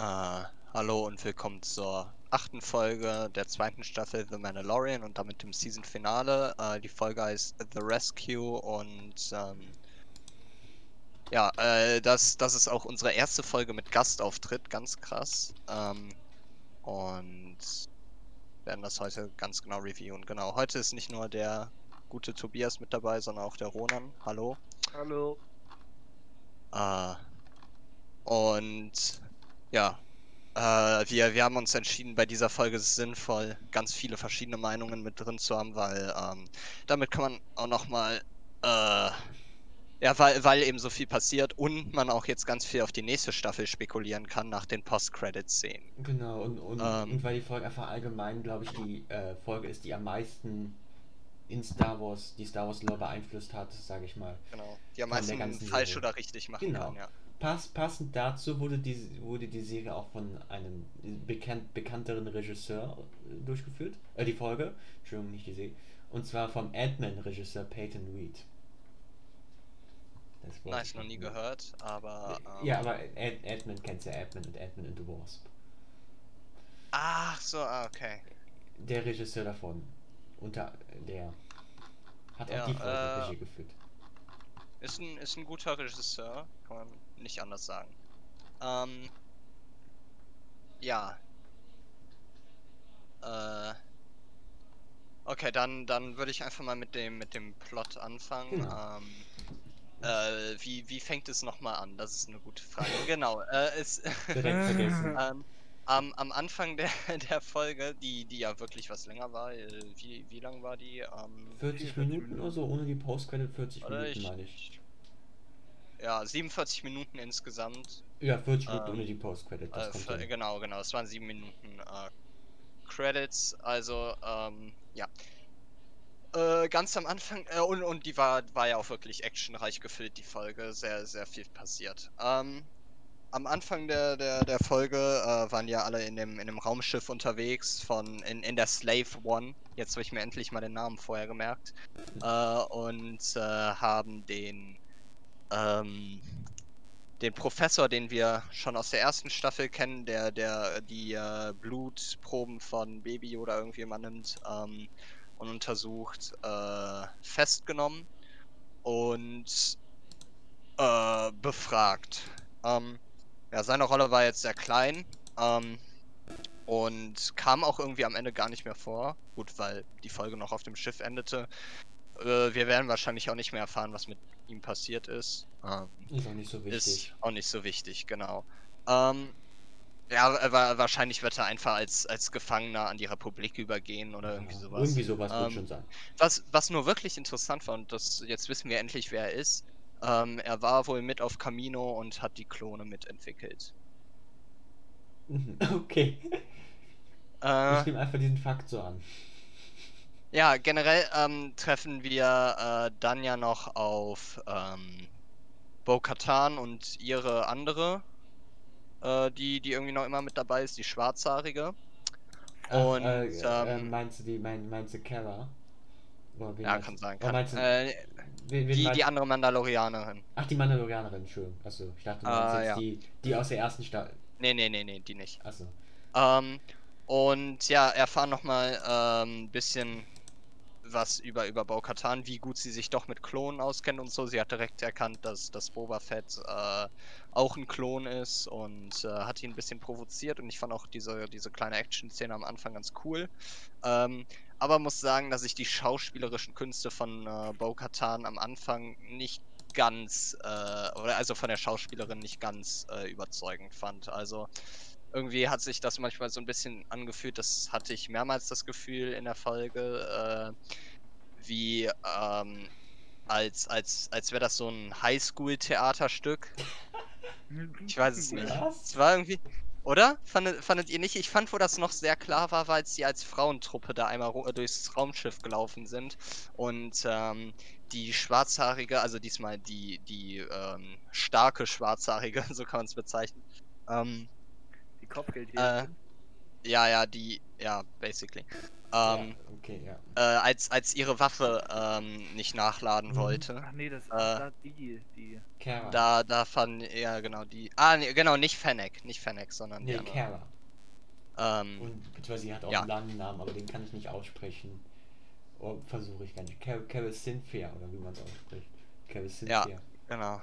Äh, hallo und willkommen zur achten Folge der zweiten Staffel The Mandalorian und damit dem Season-Finale. Äh, die Folge heißt The Rescue und ähm, ja, äh, das, das ist auch unsere erste Folge mit Gastauftritt, ganz krass. Ähm, und werden das heute ganz genau reviewen. Genau, heute ist nicht nur der gute Tobias mit dabei, sondern auch der Ronan. Hallo. Hallo. Und ja, äh, wir, wir haben uns entschieden, bei dieser Folge ist es sinnvoll, ganz viele verschiedene Meinungen mit drin zu haben, weil ähm, damit kann man auch nochmal, äh, ja, weil, weil eben so viel passiert und man auch jetzt ganz viel auf die nächste Staffel spekulieren kann nach den Post-Credit-Szenen. Genau, und, und, Ähm. und weil die Folge einfach allgemein, glaube ich, die äh, Folge ist, die am meisten in Star Wars, die Star Wars Lore beeinflusst hat, sage ich mal. Genau. Die am meisten falsch Serie. oder richtig machen Genau. kann, ja. Pass, passend dazu wurde die, wurde die Serie auch von einem bekannt, bekannteren Regisseur äh, durchgeführt. Äh, die Folge. Entschuldigung, nicht die Serie. Und zwar vom Ant-Man-Regisseur Peyton Reed. Das Nice, ich noch nie gehört, aber. Ähm, Ja, aber Ant- Ant-Man kennst ja Ant-Man und Ant-Man and the Wasp. Ach so, ah, okay. Der Regisseur davon. Unter der hat auch Ja, die Folge äh, Regie geführt. Ist ein, ist ein guter Regisseur, kann man nicht anders sagen. Ähm, ja. Äh, okay, dann, dann würde ich einfach mal mit dem, mit dem Plot anfangen. Genau. Ähm, äh, wie, wie fängt es nochmal an? Das ist eine gute Frage. genau, äh, es, Direkt vergessen. ähm, am, am Anfang der, der Folge, die, die ja wirklich was länger war, äh, wie, wie lang war die? Ähm, 40 Minuten oder so, ohne die Post-Credit 40 oder Minuten, ich, meine ich. Ja, 47 Minuten insgesamt. Ja, 40 Minuten Ähm, ohne die Post-Credit, Äh, genau, genau. Es waren sieben Minuten äh, Credits. Also, ähm, ja. Äh, ganz am Anfang, äh, und, und die war, war ja auch wirklich actionreich gefüllt, die Folge. Sehr, sehr viel passiert. Ähm, am Anfang der, der, der Folge äh, waren ja alle in dem, in dem Raumschiff unterwegs, von in, in der Slave One. Jetzt habe ich mir endlich mal den Namen vorher gemerkt. Äh, und äh, haben den, ähm, den Professor, den wir schon aus der ersten Staffel kennen, der, der die äh, Blutproben von Baby oder irgendjemand nimmt ähm, und untersucht, äh, festgenommen und äh, befragt. Ähm, ja, seine Rolle war jetzt sehr klein ähm, und kam auch irgendwie am Ende gar nicht mehr vor. Gut, weil die Folge noch auf dem Schiff endete. Äh, wir werden wahrscheinlich auch nicht mehr erfahren, was mit ihm passiert ist. Ähm, Ist auch nicht so wichtig. ist auch nicht so wichtig, genau. Ähm, ja, wa- wahrscheinlich wird er einfach als, als Gefangener an die Republik übergehen oder irgendwie Ja, sowas. Irgendwie sowas wird Ähm, schon sein. Was, was nur wirklich interessant war, und das, jetzt wissen wir endlich, wer er ist, ähm, er war wohl mit auf Camino und hat die Klone mitentwickelt. Mhm, Okay. Äh, Ich nehme einfach diesen Fakt so an. Ja, generell ähm, treffen wir äh, dann ja noch auf ähm, Bo-Katan und ihre andere, äh, die, die irgendwie noch immer mit dabei ist, die Schwarzhaarige. Ach, Und, äh, äh, ähm, meinst du die, mein, meinst du wen Ja, kann sein. Kann, du, äh, wen, wen die, die andere Mandalorianerin. Ach, die Mandalorianerin, schön. Achso, ich dachte, du Ah, meinst jetzt ja. die, die aus der ersten Staffel. Nee, nee, nee, nee, die nicht. Achso. Ähm, und ja, erfahren nochmal ein ähm, bisschen was über, über Bo-Katan, wie gut sie sich doch mit Klonen auskennt und so. Sie hat direkt erkannt, dass, dass Boba Fett äh, auch ein Klon ist und äh, hat ihn ein bisschen provoziert und ich fand auch diese, diese kleine Action-Szene am Anfang ganz cool. Ähm, aber muss sagen, dass ich die schauspielerischen Künste von äh, Bo-Katan am Anfang nicht ganz, äh, oder also von der Schauspielerin nicht ganz äh, überzeugend fand. Also irgendwie hat sich das manchmal so ein bisschen angefühlt, das hatte ich mehrmals das Gefühl in der Folge, äh, wie ähm, als, als, als wäre das so ein Highschool-Theaterstück. Ich weiß es nicht. Es war irgendwie. Oder? Fandet, fandet ihr nicht? Ich fand, wo das noch sehr klar war, war, als sie als Frauentruppe da einmal durchs Raumschiff gelaufen sind und ähm, die schwarzhaarige, also diesmal die, die ähm, starke schwarzhaarige, so kann man es bezeichnen, ähm, Kopfgeld Äh, hier. ja, ja, die, ja, basically. Ja, Ähm, okay, ja. äh, als, als ihre Waffe ähm, nicht nachladen Mhm. wollte. Ach nee, das ist Äh. da die, die. Kara. Da, da fand, ja, genau, die. Ah, nee, genau, nicht Fennec, nicht Fennec, sondern die nee, andere. Kara. Ähm, Und beziehungsweise sie hat auch Ja. einen langen Namen, aber den kann ich nicht aussprechen. Oh, versuche ich gar nicht. Car Carol Cynthia, oder wie man es ausspricht. Carol Cynthia. genau.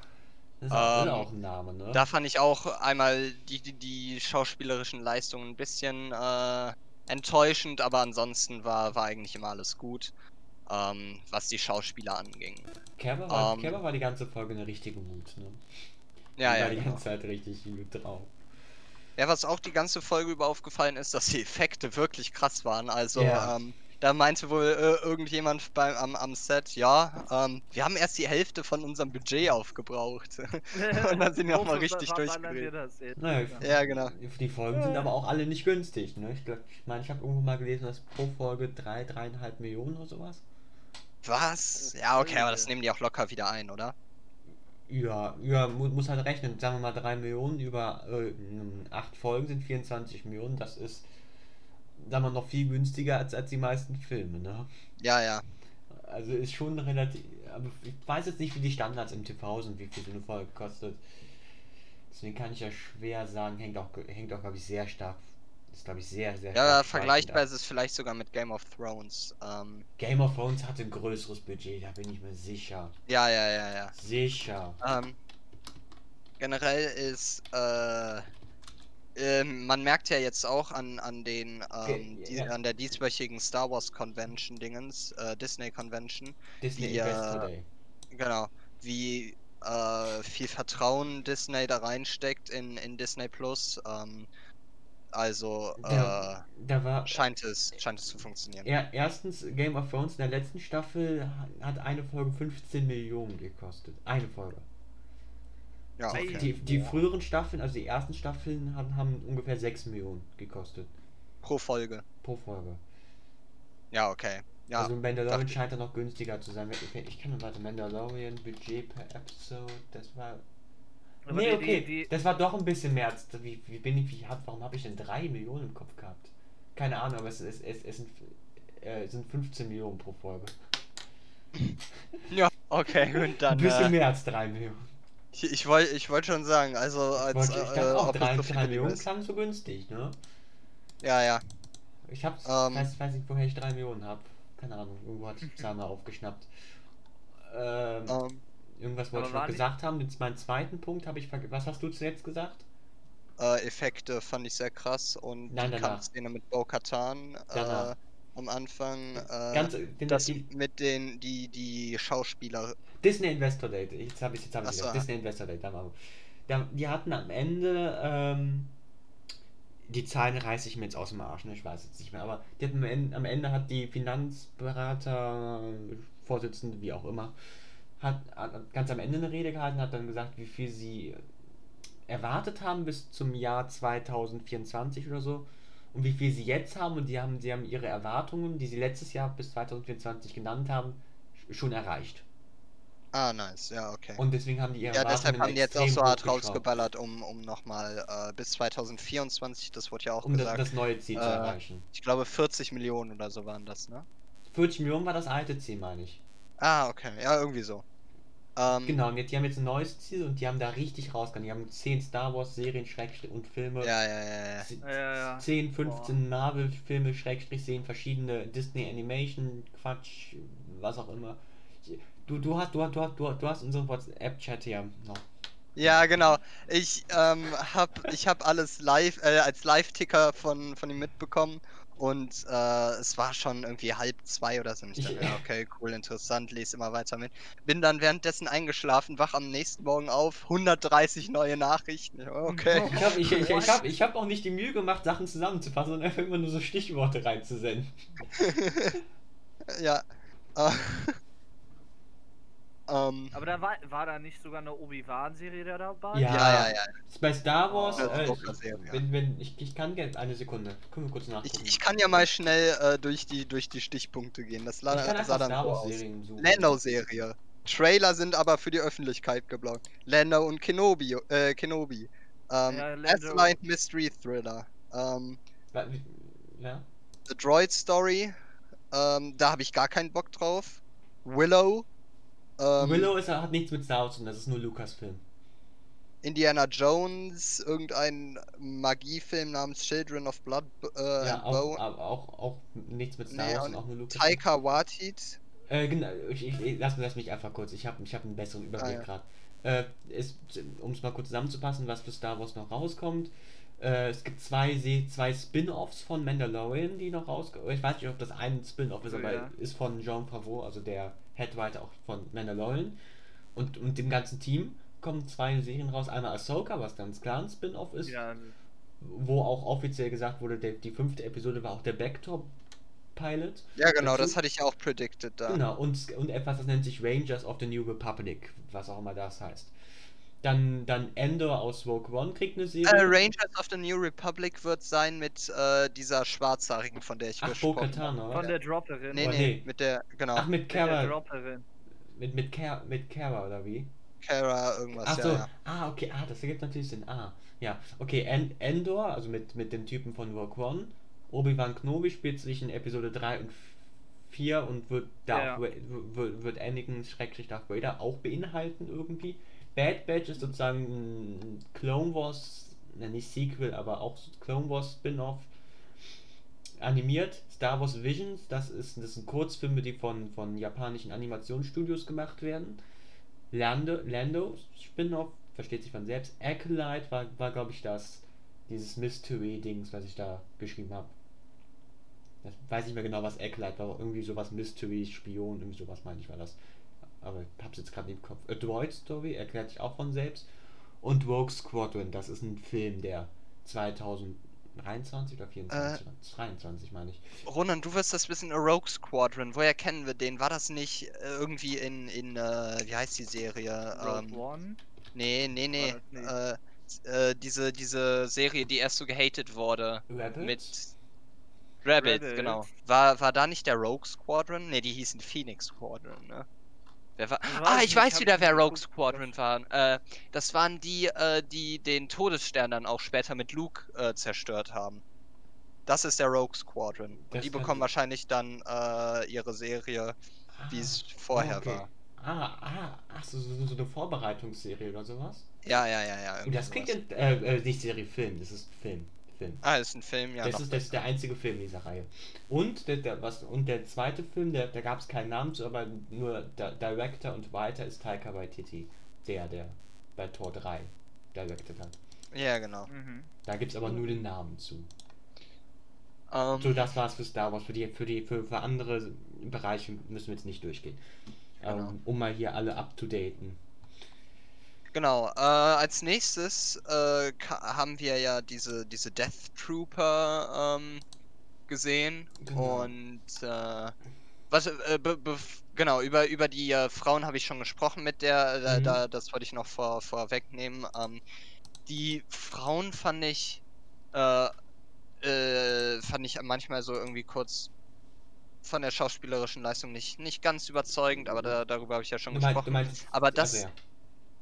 Das ist Ähm, auch ein Name, ne? Da fand ich auch einmal die, die, die schauspielerischen Leistungen ein bisschen äh, enttäuschend, aber ansonsten war, war eigentlich immer alles gut, ähm, was die Schauspieler anging. Kerber war, ähm, Kerber war die ganze Folge eine richtige Mut, ne? Ja, die ja. war die Genau. ganze Zeit richtig gut drauf. Ja, was auch die ganze Folge über aufgefallen ist, dass die Effekte wirklich krass waren. Also, Ja. ähm, da meinte wohl äh, irgendjemand beim, am, am Set, ja, ähm, wir haben erst die Hälfte von unserem Budget aufgebraucht. Und dann sind wir auch mal richtig durchgedreht. Naja, Ja, genau. Die Folgen sind aber auch alle nicht günstig, ne? Ich glaube, ich, mein, ich habe irgendwo mal gelesen, dass pro Folge 3, 3,5 Millionen oder sowas. Was? Ja, okay, aber das nehmen die auch locker wieder ein, oder? Ja, ja, mu muss halt rechnen. Sagen wir mal 3 Millionen über äh, 8 Folgen sind 24 Millionen. Das ist, sagen wir, noch viel günstiger als, als die meisten Filme, ne? Ja, ja. Also ist schon relativ. Aber ich weiß jetzt nicht, wie die Standards im TV sind, wie viel so eine Folge kostet. Deswegen kann ich ja schwer sagen, hängt auch, hängt auch, glaube ich, sehr stark. Ist, glaube ich, sehr, sehr Ja, stark vergleichbar ist es vielleicht sogar mit Game of Thrones. Ähm. Game of Thrones hatte ein größeres Budget, da bin ich mir sicher. ja, ja, ja, ja. Sicher. Ähm, generell ist, äh, ähm, man merkt ja jetzt auch an, an den, ähm, die, an der dieswöchigen Star Wars Convention Dingens, äh, Disney Convention, Disney. Investor Day. genau, wie äh, viel Vertrauen Disney da reinsteckt in, in Disney Plus. Ähm, also, Da, da war. äh, scheint es, scheint es zu funktionieren. Ja, erstens, Game of Thrones in der letzten Staffel ha- hat eine Folge 15 Millionen gekostet. Eine Folge. Ja, okay. Die, die früheren Staffeln, also die ersten Staffeln, haben, haben ungefähr 6 Millionen gekostet. Pro Folge. Pro Folge. Ja, okay. Ja, also Mandalorian scheint dann noch günstiger zu sein. Ich, ich kann warte, Mandalorian Budget per Episode, das war. Aber nee, die- okay, die- die- das war doch ein bisschen mehr als. Wie, wie bin ich, wie hab, warum habe ich denn 3 Millionen im Kopf gehabt? Keine Ahnung, aber es, es, es, es sind, äh, sind 15 Millionen pro Folge. Ja, okay, und Ein dann. bisschen Äh, mehr als 3 Millionen. Ich ich wollte ich wollt schon sagen, also Ich, als. wollte, ich äh, auch, ob es 3, so viel 3 Millionen ist. klang so günstig, ne? Ja, ja. Ich hab's, Ähm. weiß, weiß nicht, woher ich 3 Millionen hab. Keine Ahnung, irgendwo hatte ich die Zahl mal aufgeschnappt. Ähm, Ähm, irgendwas wollte ich noch gesagt haben. Jetzt meinen zweiten Punkt habe ich vergessen. Was hast du zuletzt gesagt? äh, Effekte fand ich sehr krass und Nein, die. Kampfszene mit Bo Katan äh. Am Anfang. Äh, Ganz, den, das die, mit den, die, die Schauspieler. Disney Investor Date. Jetzt habe ich jetzt hab ich so. Disney Investor Date. Da war, da, die hatten am Ende ähm, die Zahlen reiße ich mir jetzt aus dem Arsch, ne? ich weiß jetzt nicht mehr, aber die hatten am, Ende, am Ende hat die Finanzberater, Vorsitzende, wie auch immer, hat, hat ganz am Ende eine Rede gehalten, hat dann gesagt, wie viel sie erwartet haben bis zum Jahr 2024 oder so und wie viel sie jetzt haben und die haben, sie haben ihre Erwartungen, die sie letztes Jahr bis 2024 genannt haben, schon erreicht. Ah, nice, ja, okay. Und deswegen haben die ihre ja, deshalb haben die jetzt auch so hart rausgeballert, um, um nochmal äh, bis 2024, das wurde ja auch um das, gesagt. das neue Ziel zu Äh, erreichen. Ich glaube 40 Millionen oder so waren das, ne? 40 Millionen war das alte Ziel, meine ich. Ah, okay, ja, irgendwie so. Ähm, Genau, und jetzt, die haben jetzt ein neues Ziel und die haben da richtig rausgegangen. Die haben 10 Star Wars Serien, Schrägstrich und Filme. Ja, ja, ja, ja. z- Ja, ja, ja. 10, 15 Marvel-Filme, Schrägstrich, Serien, verschiedene Disney Animation, Quatsch, was auch immer. Du, du hast, du, hast- du, hast- du, hast- du hast unseren WhatsApp-Chat hier noch. Ja, genau. Ich ähm, hab, ich hab alles live, äh, als Live-Ticker von, von ihm mitbekommen und äh, es war schon irgendwie halb zwei oder so. Und ich dachte, ja, okay, cool, interessant, lese immer weiter mit. Bin dann währenddessen eingeschlafen, wach am nächsten Morgen auf, 130 neue Nachrichten. Okay. Ich habe ich, ich, ich hab, ich hab auch nicht die Mühe gemacht, Sachen zusammenzufassen, sondern einfach immer nur so Stichworte reinzusenden. ja. Äh, ähm, Aber da war, war da nicht sogar eine Obi-Wan-Serie da dabei? Ja. ja, ja, ja. Bei Star Wars, äh, Joker-Serie. wenn, wenn, ich, ich kann gerne eine Sekunde. Können wir kurz Ich, nachgucken. ich kann ja mal schnell äh, durch, die, durch die Stichpunkte gehen. Das Ich la- kann sah dann Star Wars. Serien suchen. Lando-Serie. Trailer sind aber für die Öffentlichkeit geblockt. Lando und Kenobi. Äh, Kenobi. Ähm, Ja, Gaslight Mystery Thriller. Ähm, Ja? The Droid Story, ähm, da habe ich gar keinen Bock drauf. Willow, ähm, Willow ist, hat nichts mit Star Wars und das ist nur Lucasfilm. Indiana Jones, irgendein Magiefilm namens Children of Blood äh, Ja, and auch, Bone. auch, auch, auch nichts mit Star Nee, Wars und auch nur Lucasfilm. Taika Watit. Äh, genau, ich, ich, lass, lass mich einfach kurz, ich habe ich hab einen besseren Überblick Ah, ja. gerade. Äh, um es mal kurz zusammenzufassen, was für Star Wars noch rauskommt. Äh, es gibt zwei, zwei Spin-Offs von Mandalorian, die noch rauskommen. Ich weiß nicht, ob das ein Spin-Off ist, So, aber ja. ist von Jean Favreau, also der Headwriter auch von Mandalorian. Und, und dem ganzen Team kommen zwei Serien raus. Einmal Ahsoka, was ganz klar ein Spin-Off ist, Ja, wo auch offiziell gesagt wurde, der, die fünfte Episode war auch der Backdrop-Pilot. Ja, genau, Dazu- das hatte ich ja auch predicted da. Genau, und, und etwas, das nennt sich Rangers of the New Republic, was auch immer das heißt. Dann, dann Endor aus Rogue One kriegt eine Serie. Äh, Rangers of the New Republic wird sein mit äh, dieser Schwarzhaarigen, von der ich Ach, gesprochen habe. oder? von der Dropperin. Nee, Oh, nee, nee. mit der, genau, Ach, mit Mit der Kara, Dropperin. mit, mit, Kara, mit Kara, oder wie? Kara irgendwas, Ach ja, so, ja. ah, okay, ah, das ergibt natürlich Sinn. Ah, ja, okay, en Endor, also mit, mit dem Typen von Rogue One. Obi-Wan Kenobi spielt sich in Episode 3 und 4 und wird, Darth Ja. Wird, wird Anakin Schrägstrich Darth Vader auch beinhalten irgendwie. Bad Batch ist sozusagen ein Clone Wars, nicht Sequel, aber auch Clone Wars Spin-off animiert. Star Wars Visions, das, ist, das sind Kurzfilme, die von, von japanischen Animationsstudios gemacht werden. Lando, Lando Spin-off, versteht sich von selbst. Acolyte war, war glaube ich, das, dieses Mystery-Dings, was ich da geschrieben habe. Das weiß nicht mehr genau, was Acolyte war, irgendwie sowas Mystery, Spion, irgendwie sowas meine ich war das. Aber ich hab's jetzt gerade nicht im Kopf. A Droid Story erklärt sich auch von selbst. Und Rogue Squadron, das ist ein Film, der 2023 oder 24, 23 meine ich. Ronan, du wirst das wissen, A Rogue Squadron, woher kennen wir den? War das nicht äh, irgendwie in, in äh, wie heißt die Serie? Rogue Ähm, One. nee, nee, nee. War Äh, äh, diese, diese Serie, die erst so gehatet wurde. Rebels? Mit Rebels, Rebels. genau. War, war da nicht der Rogue Squadron? Ne, die hießen Phoenix Squadron, ne? Wer war... Ich weiß Ah, ich weiß wieder, ich wer Rogue. Squadron waren. Äh, das waren die, äh, die den Todesstern dann auch später mit Luke äh, zerstört haben. Das ist der Rogue Squadron. Und die bekommen wahrscheinlich dann äh, ihre Serie, wie es Ah, vorher okay. war. Ah, ah, ach so, so, so eine Vorbereitungsserie oder sowas? Ja, ja, ja, ja. Das klingt in, äh, äh, nicht Serie, Film, das ist Film. Film. Ah, ist ein Film, ja. das, ist, das ist der einzige Film dieser Reihe. Und der, der, was, und der zweite Film, der, da gab es keinen Namen zu, aber nur der Director und Writer ist Taika Waititi. Der, der bei Tor 3 directed hat. Ja, genau. Mhm. Da gibt es aber nur den Namen zu. Ähm, So, das war's für Star Wars. Für, die, für, die, für, für andere Bereiche müssen wir jetzt nicht durchgehen. Genau. Ähm, um mal hier alle up to daten. Genau, äh, als nächstes äh, haben wir ja diese, diese Death Trooper ähm, gesehen Genau. und äh, was, äh, genau, über, über die äh, Frauen habe ich schon gesprochen mit der, da, Mhm. da, das wollte ich noch vor, vorwegnehmen. Ähm, die Frauen fand ich, äh, äh, fand ich manchmal so irgendwie kurz von der schauspielerischen Leistung nicht, nicht ganz überzeugend, aber da, darüber habe ich ja schon Du meinst, gesprochen. du meinst, Aber das, also ja.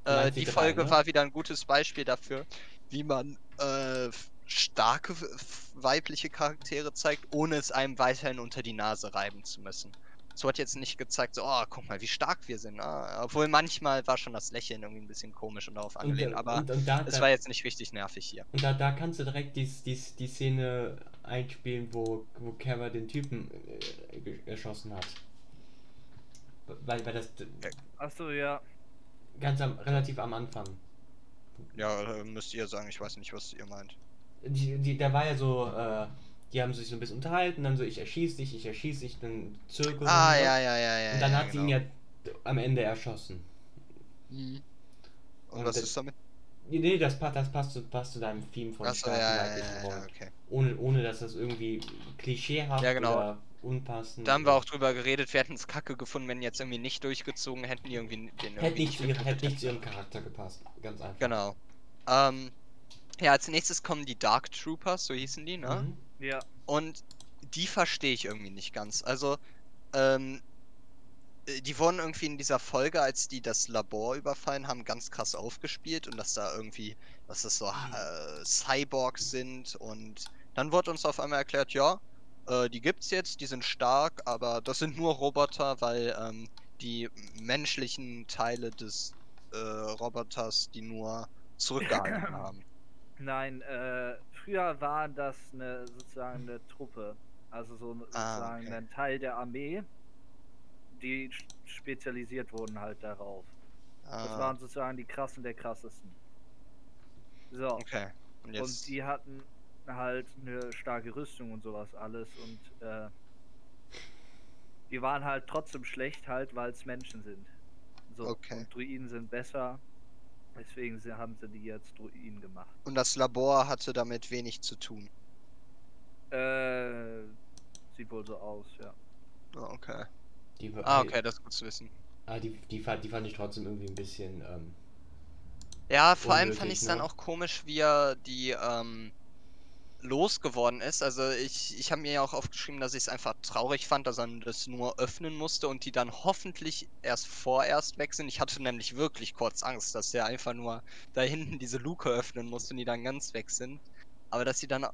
Äh, die drei, Folge ne? war wieder ein gutes Beispiel dafür, wie man äh, starke weibliche Charaktere zeigt, ohne es einem weiterhin unter die Nase reiben zu müssen. So hat jetzt nicht gezeigt, so, oh, guck mal, wie stark wir sind. Ah, obwohl manchmal war schon das Lächeln irgendwie ein bisschen komisch und darauf Und, angelehnt, äh, aber und, und da, es da, war jetzt nicht richtig nervig hier. Und da, da kannst du direkt die, die, die Szene einspielen, wo, wo Kara den Typen äh, erschossen hat. Weil, weil das Achso, ja. Ganz am, relativ am Anfang. Ja, äh, müsst ihr sagen, ich weiß nicht, was ihr meint. Die, die, da war ja so, äh, die haben sich so ein bisschen unterhalten, dann so, ich erschieß dich, ich erschieß dich, dann Zirkel. Ah, und so. ja, ja, ja, ja. Und dann ja, hat sie ihn genau. ja d- am Ende erschossen. Mhm. Und, Und was das- ist damit? Nee, das, passt, das passt, zu, passt zu deinem Theme von Achso, ja, ja, ja, ja, okay. Ohne, ohne dass das irgendwie klischeehaft Ja, genau. oder unpassend Da haben wir auch drüber geredet, wir hätten es kacke gefunden, wenn jetzt irgendwie nicht durchgezogen hätten, die irgendwie den Hätte irgendwie nicht, zu hätte nicht zu ihrem Charakter gepasst. Ganz einfach. Genau. Ähm, ja, als nächstes kommen die Dark Troopers, so hießen die, ne? Mhm. Ja. Und die verstehe ich irgendwie nicht ganz. Also, ähm, äh, die wurden irgendwie in dieser Folge, als die das Labor überfallen haben, ganz krass aufgespielt und dass da irgendwie, dass das so äh, Cyborgs sind und Dann wurde uns auf einmal erklärt, ja, äh, die gibt's jetzt, die sind stark, aber das sind nur Roboter, weil ähm, die menschlichen Teile des äh, Roboters die nur zurückgehalten haben. Nein, äh, früher war das eine, sozusagen eine Truppe. Also so Ah, sozusagen okay. ein Teil der Armee, die spezialisiert wurden halt darauf. Das Ah, waren sozusagen die krassen der krassesten. So. okay. Und Und die hatten halt eine starke Rüstung und sowas alles und äh, die waren halt trotzdem schlecht halt, weil es Menschen sind. So, Okay. und Druiden sind besser, deswegen haben sie die jetzt Druiden gemacht. Und das Labor hatte damit wenig zu tun. Äh, sieht wohl so aus, ja. Ah, okay. Die, war- Ah, okay, das ist gut zu wissen. Ah, die, die, fand, die fand ich trotzdem irgendwie ein bisschen. Ähm, Ja, vor allem fand ich es dann ne? auch komisch, wie er die ähm, losgeworden ist. Also ich, ich habe mir ja auch aufgeschrieben, dass ich es einfach traurig fand, dass er das nur öffnen musste und die dann hoffentlich erst vorerst weg sind. Ich hatte nämlich wirklich kurz Angst, dass der einfach nur da hinten diese Luke öffnen musste und die dann ganz weg sind. Aber dass sie dann,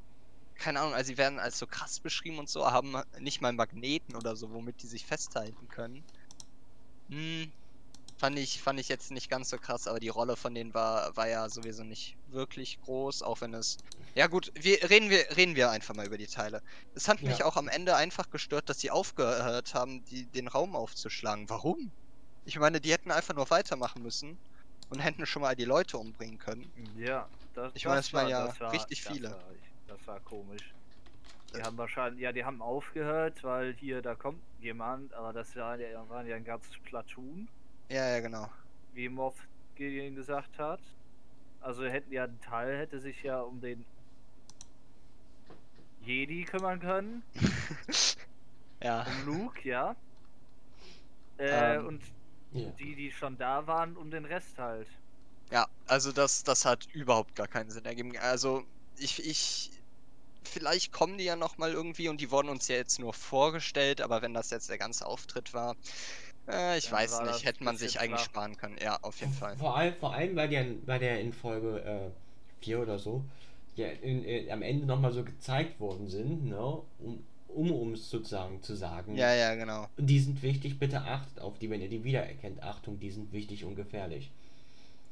keine Ahnung, also sie werden als so krass beschrieben und so, haben nicht mal Magneten oder so, womit die sich festhalten können. Hm, Fand ich, fand ich jetzt nicht ganz so krass, aber die Rolle von denen war, war ja sowieso nicht wirklich groß, auch wenn es. Ja gut, wir reden wir, reden wir einfach mal über die Teile. Es hat mich Ja. auch am Ende einfach gestört, dass sie aufgehört haben, die, den Raum aufzuschlagen. Warum? Ich meine, die hätten einfach nur weitermachen müssen und hätten schon mal die Leute umbringen können. Ja, das, Ich meine, das es waren war- ja war, richtig das viele. War, das war komisch. Die haben wahrscheinlich, ja, die haben aufgehört, weil hier, da kommt jemand, aber das war, waren ja ein ganzes Platoon, Ja, ja, genau. wie Moff Gideon gesagt hat. Also hätten ja ein Teil hätte sich ja um den Jedi kümmern können, ja. um Luke, ja. Äh, Ähm, und ja. die, die schon da waren, um den Rest halt. Ja, also das, das hat überhaupt gar keinen Sinn ergeben. Also ich, ich, vielleicht kommen die ja noch mal irgendwie und die wurden uns ja jetzt nur vorgestellt, aber wenn das jetzt der ganze Auftritt war, äh, ich Dann weiß war nicht, hätte man sich eigentlich flach. sparen können. Ja, auf jeden Fall. Vor allem, vor allem weil der, weil der in Folge äh, 4 oder so ja in, in, am Ende nochmal so gezeigt worden sind, ne? Um, um um es sozusagen zu sagen. Ja, ja, genau. Die sind wichtig, bitte achtet auf die, wenn ihr die wiedererkennt. Achtung, die sind wichtig und gefährlich.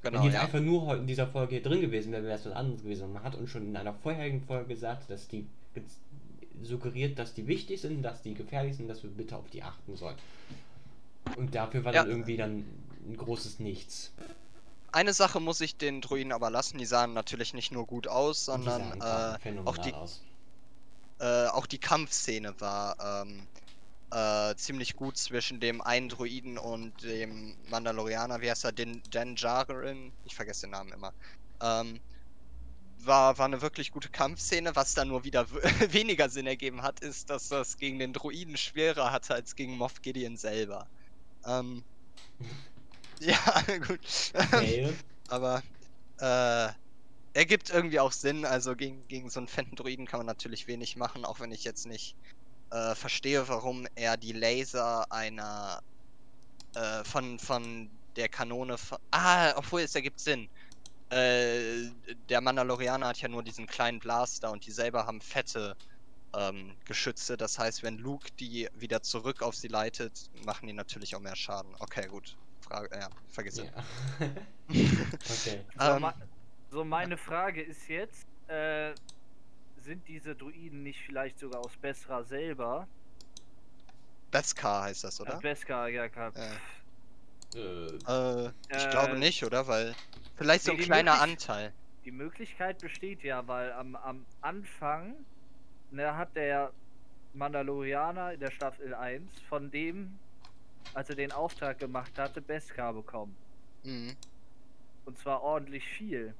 Genau, wenn die jetzt ja. einfach nur heute in dieser Folge hier drin gewesen wäre, wäre es was anderes gewesen. Und man hat uns schon in einer vorherigen Folge gesagt, dass die ge- suggeriert, dass die wichtig sind, dass die gefährlich sind, dass wir bitte auf die achten sollen. Und dafür war Ja. dann irgendwie dann ein großes Nichts. Eine Sache muss ich den Druiden aber lassen, die sahen natürlich nicht nur gut aus, die sondern einfach äh, auch die äh, auch die Kampfszene war ähm, äh, ziemlich gut zwischen dem einen Druiden und dem Mandalorianer, wie heißt er, den Dan Djarin, ich vergesse den Namen immer. Ähm, war, war eine wirklich gute Kampfszene, was dann nur wieder weniger Sinn ergeben hat, ist, dass das gegen den Druiden schwerer hatte als gegen Moff Gideon selber. Ähm, ja, gut. Aber äh, ergibt irgendwie auch Sinn. Also gegen, gegen so einen Fenton-Druiden kann man natürlich wenig machen, auch wenn ich jetzt nicht äh, verstehe, warum er die Laser einer äh, von, von der Kanone von. Ah, obwohl es ergibt Sinn. Äh, der Mandalorianer hat ja nur diesen kleinen Blaster und die selber haben fette ähm, Geschütze. Das heißt, wenn Luke die wieder zurück auf sie leitet, machen die natürlich auch mehr Schaden. Okay, gut. Frage, ja, vergiss es. Ja. okay. So, Ähm, so meine Frage ist jetzt, äh, sind diese Druiden nicht vielleicht sogar aus Beskar selber? Beskar heißt das, Äh, oder? Beskar, ja, klar. Ja. Äh, Äh, ich Äh, glaube nicht, oder? Weil vielleicht so ein kleiner Anteil. Die Möglichkeit besteht ja, weil am, am Anfang ne, hat der Mandalorianer in der Staffel 1 von dem, als er den Auftrag gemacht hatte, Beskar bekommen. Mhm. Und zwar ordentlich viel.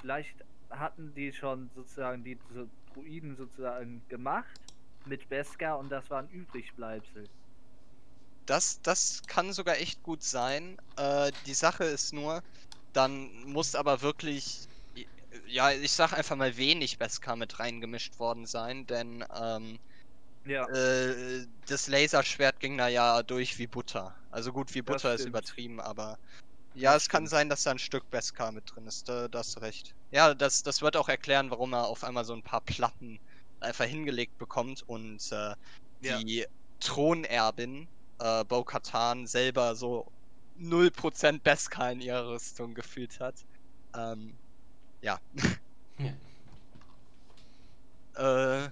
Vielleicht hatten die schon sozusagen die so Druiden sozusagen gemacht mit Beskar und das war ein Übrigbleibsel. Das, das kann sogar echt gut sein. Äh, die Sache ist nur, dann muss aber wirklich, ja, ich sag einfach mal wenig Beskar mit reingemischt worden sein, denn ähm, Ja, äh, das Laserschwert ging da ja durch wie Butter. Also gut, wie Butter ist übertrieben, aber Ja, Das es kann stimmt. sein, dass da ein Stück Beskar mit drin ist, da, da hast du recht. Ja, das, das wird auch erklären, warum er auf einmal so ein paar Platten einfach hingelegt bekommt und äh, Ja. die Thronerbin, äh, Bo-Katan, selber so 0% Beskar in ihrer Rüstung gefühlt hat. Ähm, ja. Äh,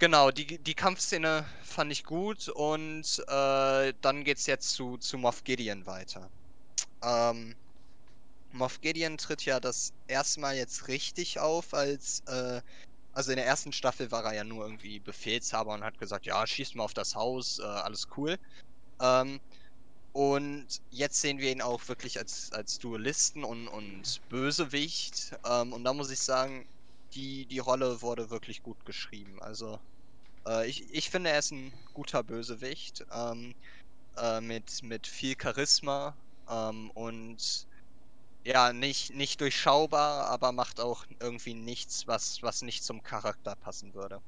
genau, die, die Kampfszene fand ich gut und äh, dann geht's jetzt zu, zu Moff Gideon weiter. Ähm, Moff Gideon tritt ja das erste Mal jetzt richtig auf, als, äh, also in der ersten Staffel war er ja nur irgendwie Befehlshaber und hat gesagt, ja, schießt mal auf das Haus, äh, alles cool. Ähm, und jetzt sehen wir ihn auch wirklich als, als Duelisten und, und Bösewicht. Ähm, und da muss ich sagen, die, die Rolle wurde wirklich gut geschrieben. Also, äh, ich, ich finde, er ist ein guter Bösewicht. Ähm, äh, mit, mit viel Charisma. Ähm, und ja, nicht, nicht durchschaubar, aber macht auch irgendwie nichts, was, was nicht zum Charakter passen würde.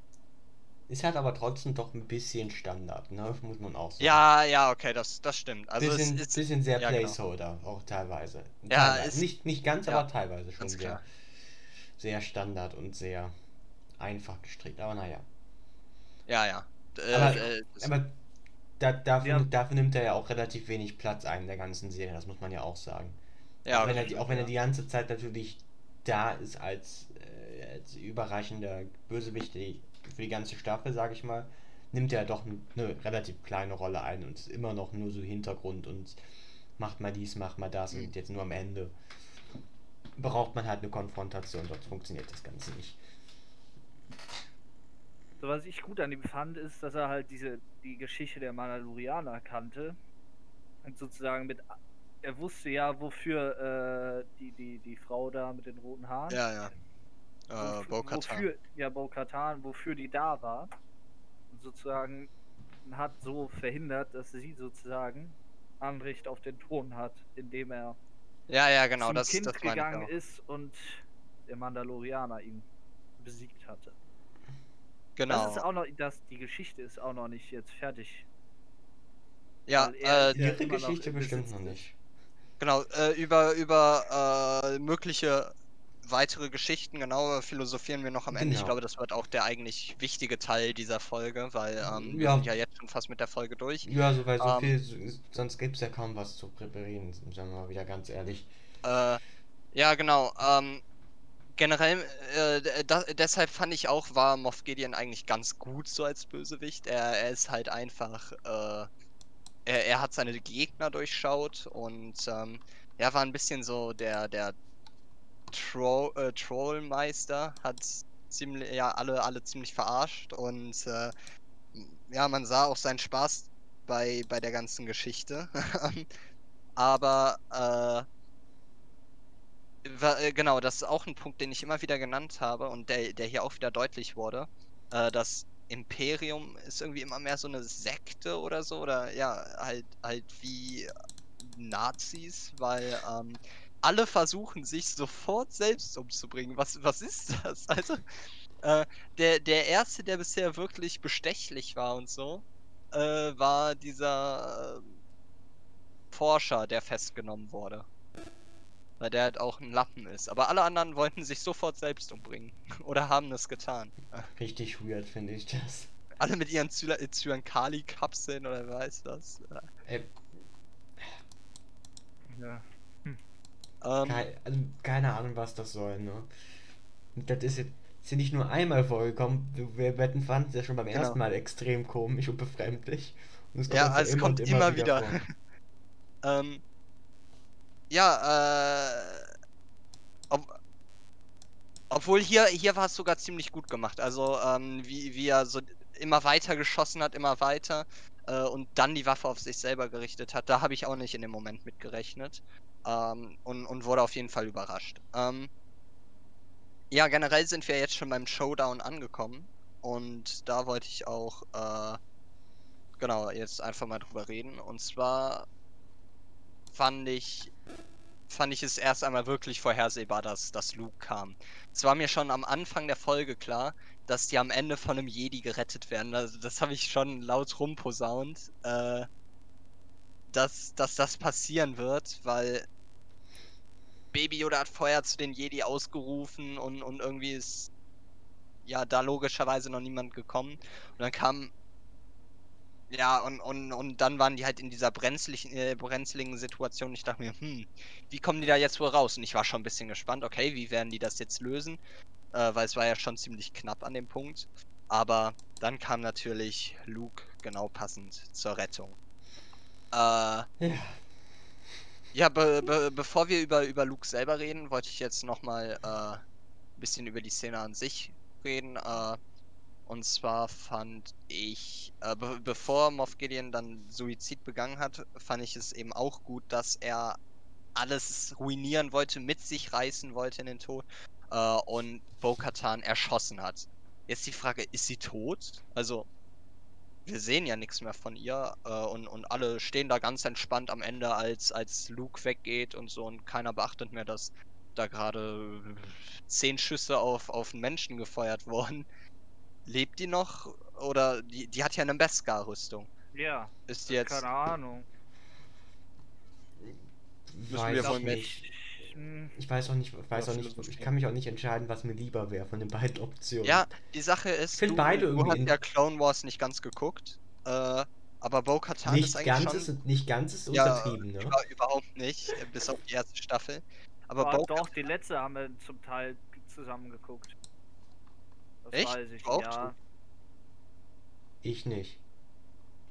Ist halt aber trotzdem doch ein bisschen Standard, ne? Muss man auch sagen. Ja, ja, okay, das, das stimmt. Also es bisschen, ist. bisschen sehr ja, genau. Placeholder, auch teilweise. Ja, teilweise. ist- nicht, nicht ganz, ja, aber teilweise schon sehr, klar. sehr Standard und sehr einfach gestrickt. Aber naja. Ja, ja. Äh, Aber- äh, Aber da, dafür, Ja. dafür nimmt er ja auch relativ wenig Platz ein in der ganzen Serie, das muss man ja auch sagen. ja, auch, wenn er, auch wenn er die ganze Zeit natürlich da ist als, äh, als überreichender Bösewicht die- für die ganze Staffel, sage ich mal, nimmt er doch eine relativ kleine Rolle ein und ist immer noch nur so Hintergrund und macht mal dies, macht mal das Mhm. und jetzt nur am Ende braucht man halt eine Konfrontation, sonst funktioniert das Ganze nicht. So, was ich gut an ihm fand, ist, dass er halt diese die Geschichte der Mandalorianer kannte. Und sozusagen mit. Er wusste ja, wofür äh, die, die, die Frau da mit den roten Haaren. Ja, ja. Äh, Bo-Katan. Wofür, ja, Bo-Katan, wofür die da war. Sozusagen hat so verhindert, dass sie sozusagen Anrecht auf den Thron hat, indem er Ja, ja, genau, zum das, Kind das gegangen ist und der Mandalorianer ihn besiegt hatte. Genau. Das ist auch noch, das, die Geschichte ist auch noch nicht jetzt fertig. Ja, äh, Ihre Geschichte im bestimmt noch nicht. genau, äh, über, über äh, mögliche weitere Geschichten, genau, philosophieren wir noch am Ende. Ich Genau. glaube, das wird auch der eigentlich wichtige Teil dieser Folge, weil ähm, wir Ja. sind ja jetzt schon fast mit der Folge durch. Ja, so, weil so Ähm, viel, so- sonst gibt es ja kaum was zu präparieren, sagen wir mal wieder ganz ehrlich. Äh, ja, genau. Ähm, generell, äh, da, deshalb fand ich auch, war Moff Gideon eigentlich ganz gut so als Bösewicht. Er, er ist halt einfach, äh, er, er hat seine Gegner durchschaut und ähm, er war ein bisschen so der, der Tro äh, Trollmeister, hat ziemlich, ja, alle, alle ziemlich verarscht und äh, ja, man sah auch seinen Spaß bei, bei der ganzen Geschichte. Aber äh, Wa- äh, Genau, das ist auch ein Punkt, den ich immer wieder genannt habe und der, der hier auch wieder deutlich wurde. Äh, das Imperium ist irgendwie immer mehr so eine Sekte oder so, oder ja, halt, halt wie Nazis, weil ähm, alle versuchen sich sofort selbst umzubringen. Was, was ist das? Also, äh, der, der erste, der bisher wirklich bestechlich war und so, äh, war dieser äh, Forscher, der festgenommen wurde. Weil der halt auch ein Lappen ist. Aber alle anderen wollten sich sofort selbst umbringen. Oder haben es getan. Richtig weird finde ich das. Alle mit ihren Zyankali-Kapseln oder wer weiß das. Äh, Ja. Ähm, kei- also, keine Ahnung, was das soll, ne? Das ist jetzt ist ja nicht nur einmal vorgekommen. Wir wetten fanden es ja schon beim Genau. ersten Mal extrem komisch und befremdlich. Und es Ja, uns es kommt immer wieder. vor. ähm, ja, äh. Ob, obwohl hier, hier war es sogar ziemlich gut gemacht. Also, ähm, wie, wie er so immer weiter geschossen hat, immer weiter. Äh, und dann die Waffe auf sich selber gerichtet hat. Da habe ich auch nicht in dem Moment mit gerechnet. Ähm, und, und wurde auf jeden Fall überrascht. Ähm, ja, generell sind wir jetzt schon beim Showdown angekommen. Und da wollte ich auch, äh, genau, jetzt einfach mal drüber reden. Und zwar fand ich, fand ich es erst einmal wirklich vorhersehbar, dass, dass Luke kam. Es war mir schon am Anfang der Folge klar, dass die am Ende von einem Jedi gerettet werden. Also das habe ich schon laut rumposaunt. Äh, dass, dass das passieren wird, weil Baby Yoda hat vorher zu den Jedi ausgerufen und, und irgendwie ist ja da logischerweise noch niemand gekommen. Und dann kam ja, und, und, und dann waren die halt in dieser brenzlichen, äh, brenzligen Situation. Ich dachte mir, hm, wie kommen die da jetzt wohl raus? Und ich war schon ein bisschen gespannt, okay, wie werden die das jetzt lösen? Äh, weil es war ja schon ziemlich knapp an dem Punkt. Aber dann kam natürlich Luke genau passend zur Rettung. Äh, ja. Ja, be be bevor wir über, über Luke selber reden, wollte ich jetzt nochmal äh, ein bisschen über die Szene an sich reden. Äh, und zwar fand ich, äh, be bevor Moff Gideon dann Suizid begangen hat, fand ich es eben auch gut, dass er alles ruinieren wollte, mit sich reißen wollte in den Tod äh, und Bo-Katan erschossen hat. Jetzt die Frage, ist sie tot? Also, wir sehen ja nichts mehr von ihr äh, und, und alle stehen da ganz entspannt am Ende, als, als Luke weggeht und so und keiner beachtet mehr, dass da gerade zehn Schüsse auf, auf einen Menschen gefeuert wurden. Lebt die noch? Oder die, die hat ja eine Beskar-Rüstung. Ja. Ist jetzt. Keine Ahnung. Müssen wir von nicht. Ich weiß auch nicht, weiß auch nicht, ich kann mich auch nicht entscheiden, was mir lieber wäre von den beiden Optionen. Ja, die Sache ist, du, beide du hast ja Clone Wars nicht ganz geguckt, äh, aber Bo-Katan ist eigentlich ganz schon... Ist, nicht ganz ist untertrieben, ja, ne? Über, überhaupt nicht, bis auf die erste Staffel. Aber, aber doch, die letzte haben wir zum Teil zusammen geguckt. Das Echt? weiß ich, Auch ja. Du? Ich nicht.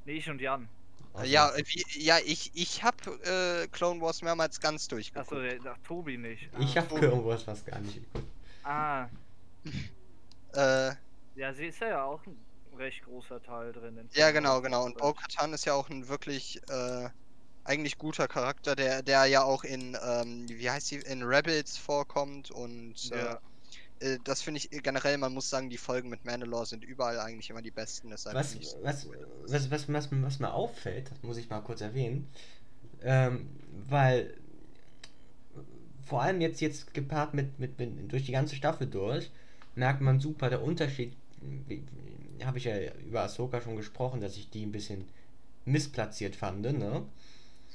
Nee, ich und Jan. Also. Ja, wie, ja, ich, ich hab äh, Clone Wars mehrmals ganz durchgeguckt. Achso, ach, Tobi nicht. Ah. Ich hab Tobi. Clone Wars fast gar nicht geguckt. Ah. äh. Ja, sie ist ja auch ein recht großer Teil drin. Ja, genau, genau. Und Bo-Katan ist ja auch ein wirklich äh, eigentlich guter Charakter, der, der ja auch in, ähm, wie heißt sie, in Rebels vorkommt und ja. äh, das finde ich generell, man muss sagen, die Folgen mit Mandalore sind überall eigentlich immer die besten. Was, was, was, was, was, was, was mir auffällt, das muss ich mal kurz erwähnen, ähm, weil vor allem jetzt, jetzt gepaart mit, mit, mit durch die ganze Staffel durch, merkt man super der Unterschied, habe ich ja über Ahsoka schon gesprochen, dass ich die ein bisschen missplatziert fand, ne?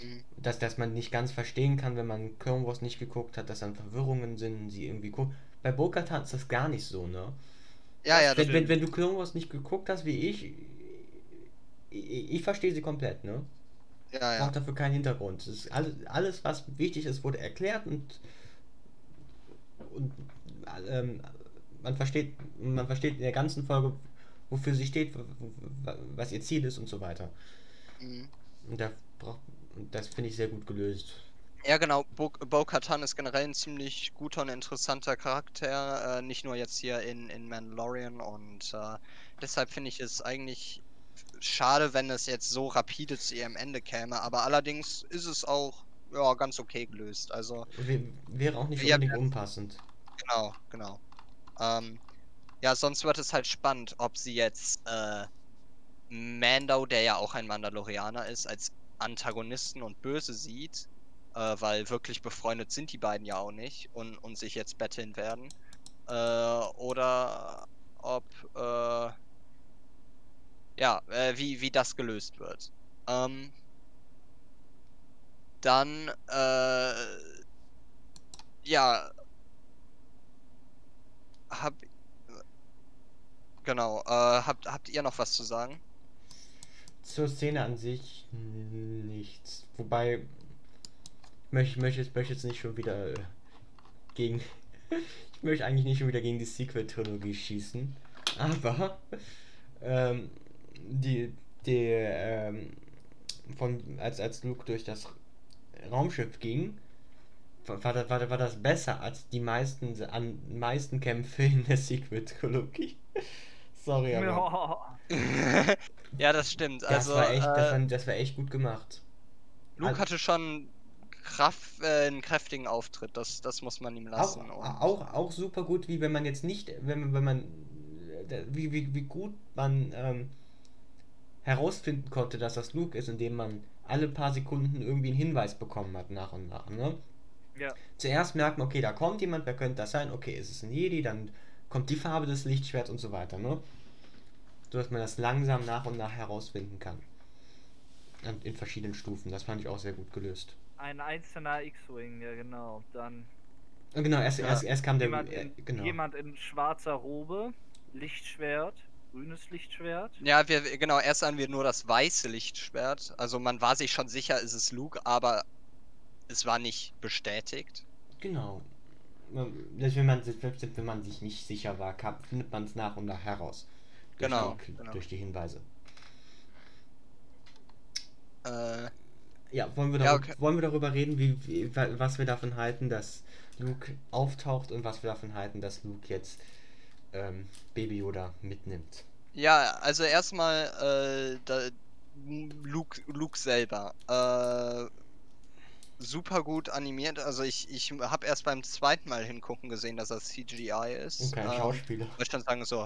Mhm. Dass, dass man nicht ganz verstehen kann, wenn man Clone Wars nicht geguckt hat, dass dann Verwirrungen sind, sie irgendwie gucken. Bei Bo-Katan ist das gar nicht so, ne? Ja, ja, wenn, wenn, wenn, du Clone Wars nicht geguckt hast, wie ich, ich, ich verstehe sie komplett, ne? Ja, ja. Braucht dafür keinen Hintergrund. Alles, alles, was wichtig ist, wurde erklärt und, und ähm, man versteht, man versteht in der ganzen Folge, wofür sie steht, was ihr Ziel ist und so weiter. Mhm. Und da braucht und das finde ich sehr gut gelöst. Ja, genau. Bo-Katan ist generell ein ziemlich guter und interessanter Charakter. Äh, nicht nur jetzt hier in, in Mandalorian. Und äh, deshalb finde ich es eigentlich schade, wenn es jetzt so rapide zu ihrem Ende käme. Aber allerdings ist es auch ja, ganz okay gelöst. Also wäre auch nicht unbedingt unpassend. Genau, genau. Ähm, ja, sonst wird es halt spannend, ob sie jetzt äh, Mando, der ja auch ein Mandalorianer ist, als Antagonisten und Böse sieht, äh, weil wirklich befreundet sind die beiden ja auch nicht und, und sich jetzt betteln werden. Äh, oder ob, äh, ja, äh, wie, wie das gelöst wird. Ähm, dann, äh, ja, hab, genau, äh, habt, habt ihr noch was zu sagen? zur Szene an sich nichts. Wobei, möchte, möchte, möchte jetzt nicht schon wieder äh, gegen. ich möchte eigentlich nicht schon wieder gegen die Sequel-Trilogie schießen. Aber ähm, die, die ähm, von als, als Luke durch das Raumschiff ging, war, war, war, war das besser als die meisten an meisten Kämpfe in der Sequel-Trilogie. Sorry, aber. Ja, das stimmt. Das also, war echt, äh, das, war, das war echt gut gemacht. Luke also, hatte schon Kraft, äh, einen kräftigen Auftritt, das, das muss man ihm lassen. Auch, auch, auch super gut, wie wenn man jetzt nicht, wenn, wenn man, wie, wie, wie gut man ähm, herausfinden konnte, dass das Luke ist, indem man alle paar Sekunden irgendwie einen Hinweis bekommen hat, nach und nach, ne? Ja. Zuerst merkt man, okay, da kommt jemand, wer könnte das sein? Okay, ist es ein Jedi, dann kommt die Farbe des Lichtschwerts und so weiter, ne? sodass man das langsam nach und nach herausfinden kann. Und in verschiedenen Stufen. Das fand ich auch sehr gut gelöst. Ein einzelner X-Wing, ja genau. Dann genau, erst, Ja. erst, erst kam der. jemand, äh, in, genau. jemand in schwarzer Robe, Lichtschwert, grünes Lichtschwert. Ja, wir, genau, erst sahen wir nur das weiße Lichtschwert. Also man war sich schon sicher, ist es Luke, aber es war nicht bestätigt. Genau. Selbst wenn man, selbst wenn man sich nicht sicher war, kam, findet man es nach und nach heraus. Durch Genau, Die, genau. Durch die Hinweise. Äh, Ja, wollen wir, Ja, darüber, okay. wollen wir darüber reden, wie, wie, wa- was wir davon halten, dass Luke auftaucht und was wir davon halten, dass Luke jetzt ähm, Baby Yoda mitnimmt. ja, also erstmal äh, da, Luke, Luke selber. Äh, super gut animiert. Also ich, ich habe erst beim zweiten Mal hingucken gesehen, dass das CGI ist. Und kein Ähm, Schauspieler. wollte ich dann sagen so,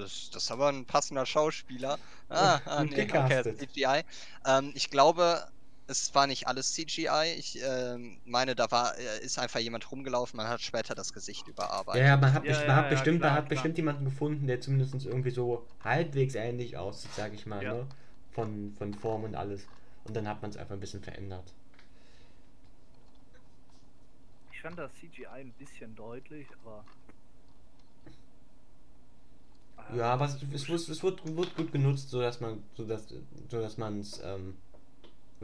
das, das ist aber ein passender Schauspieler. Ah, ah nee, okay. CGI. Ähm, ich glaube, es war nicht alles CGI. Ich ähm, meine, da war äh, ist einfach jemand rumgelaufen, man hat später das Gesicht überarbeitet. Ja, man hat, Ja, ja, man hat ja, bestimmt, klar, man hat klar. bestimmt jemanden gefunden, der zumindest irgendwie so halbwegs ähnlich aussieht, sag ich mal, Ja. ne? Von, von Form und alles. Und dann hat man es einfach ein bisschen verändert. Ich fand das CGI ein bisschen deutlich, aber. Ah, Ja, aber es, es, wird- es wird, wird gut genutzt, so dass man, so dass, so dass man es, ähm,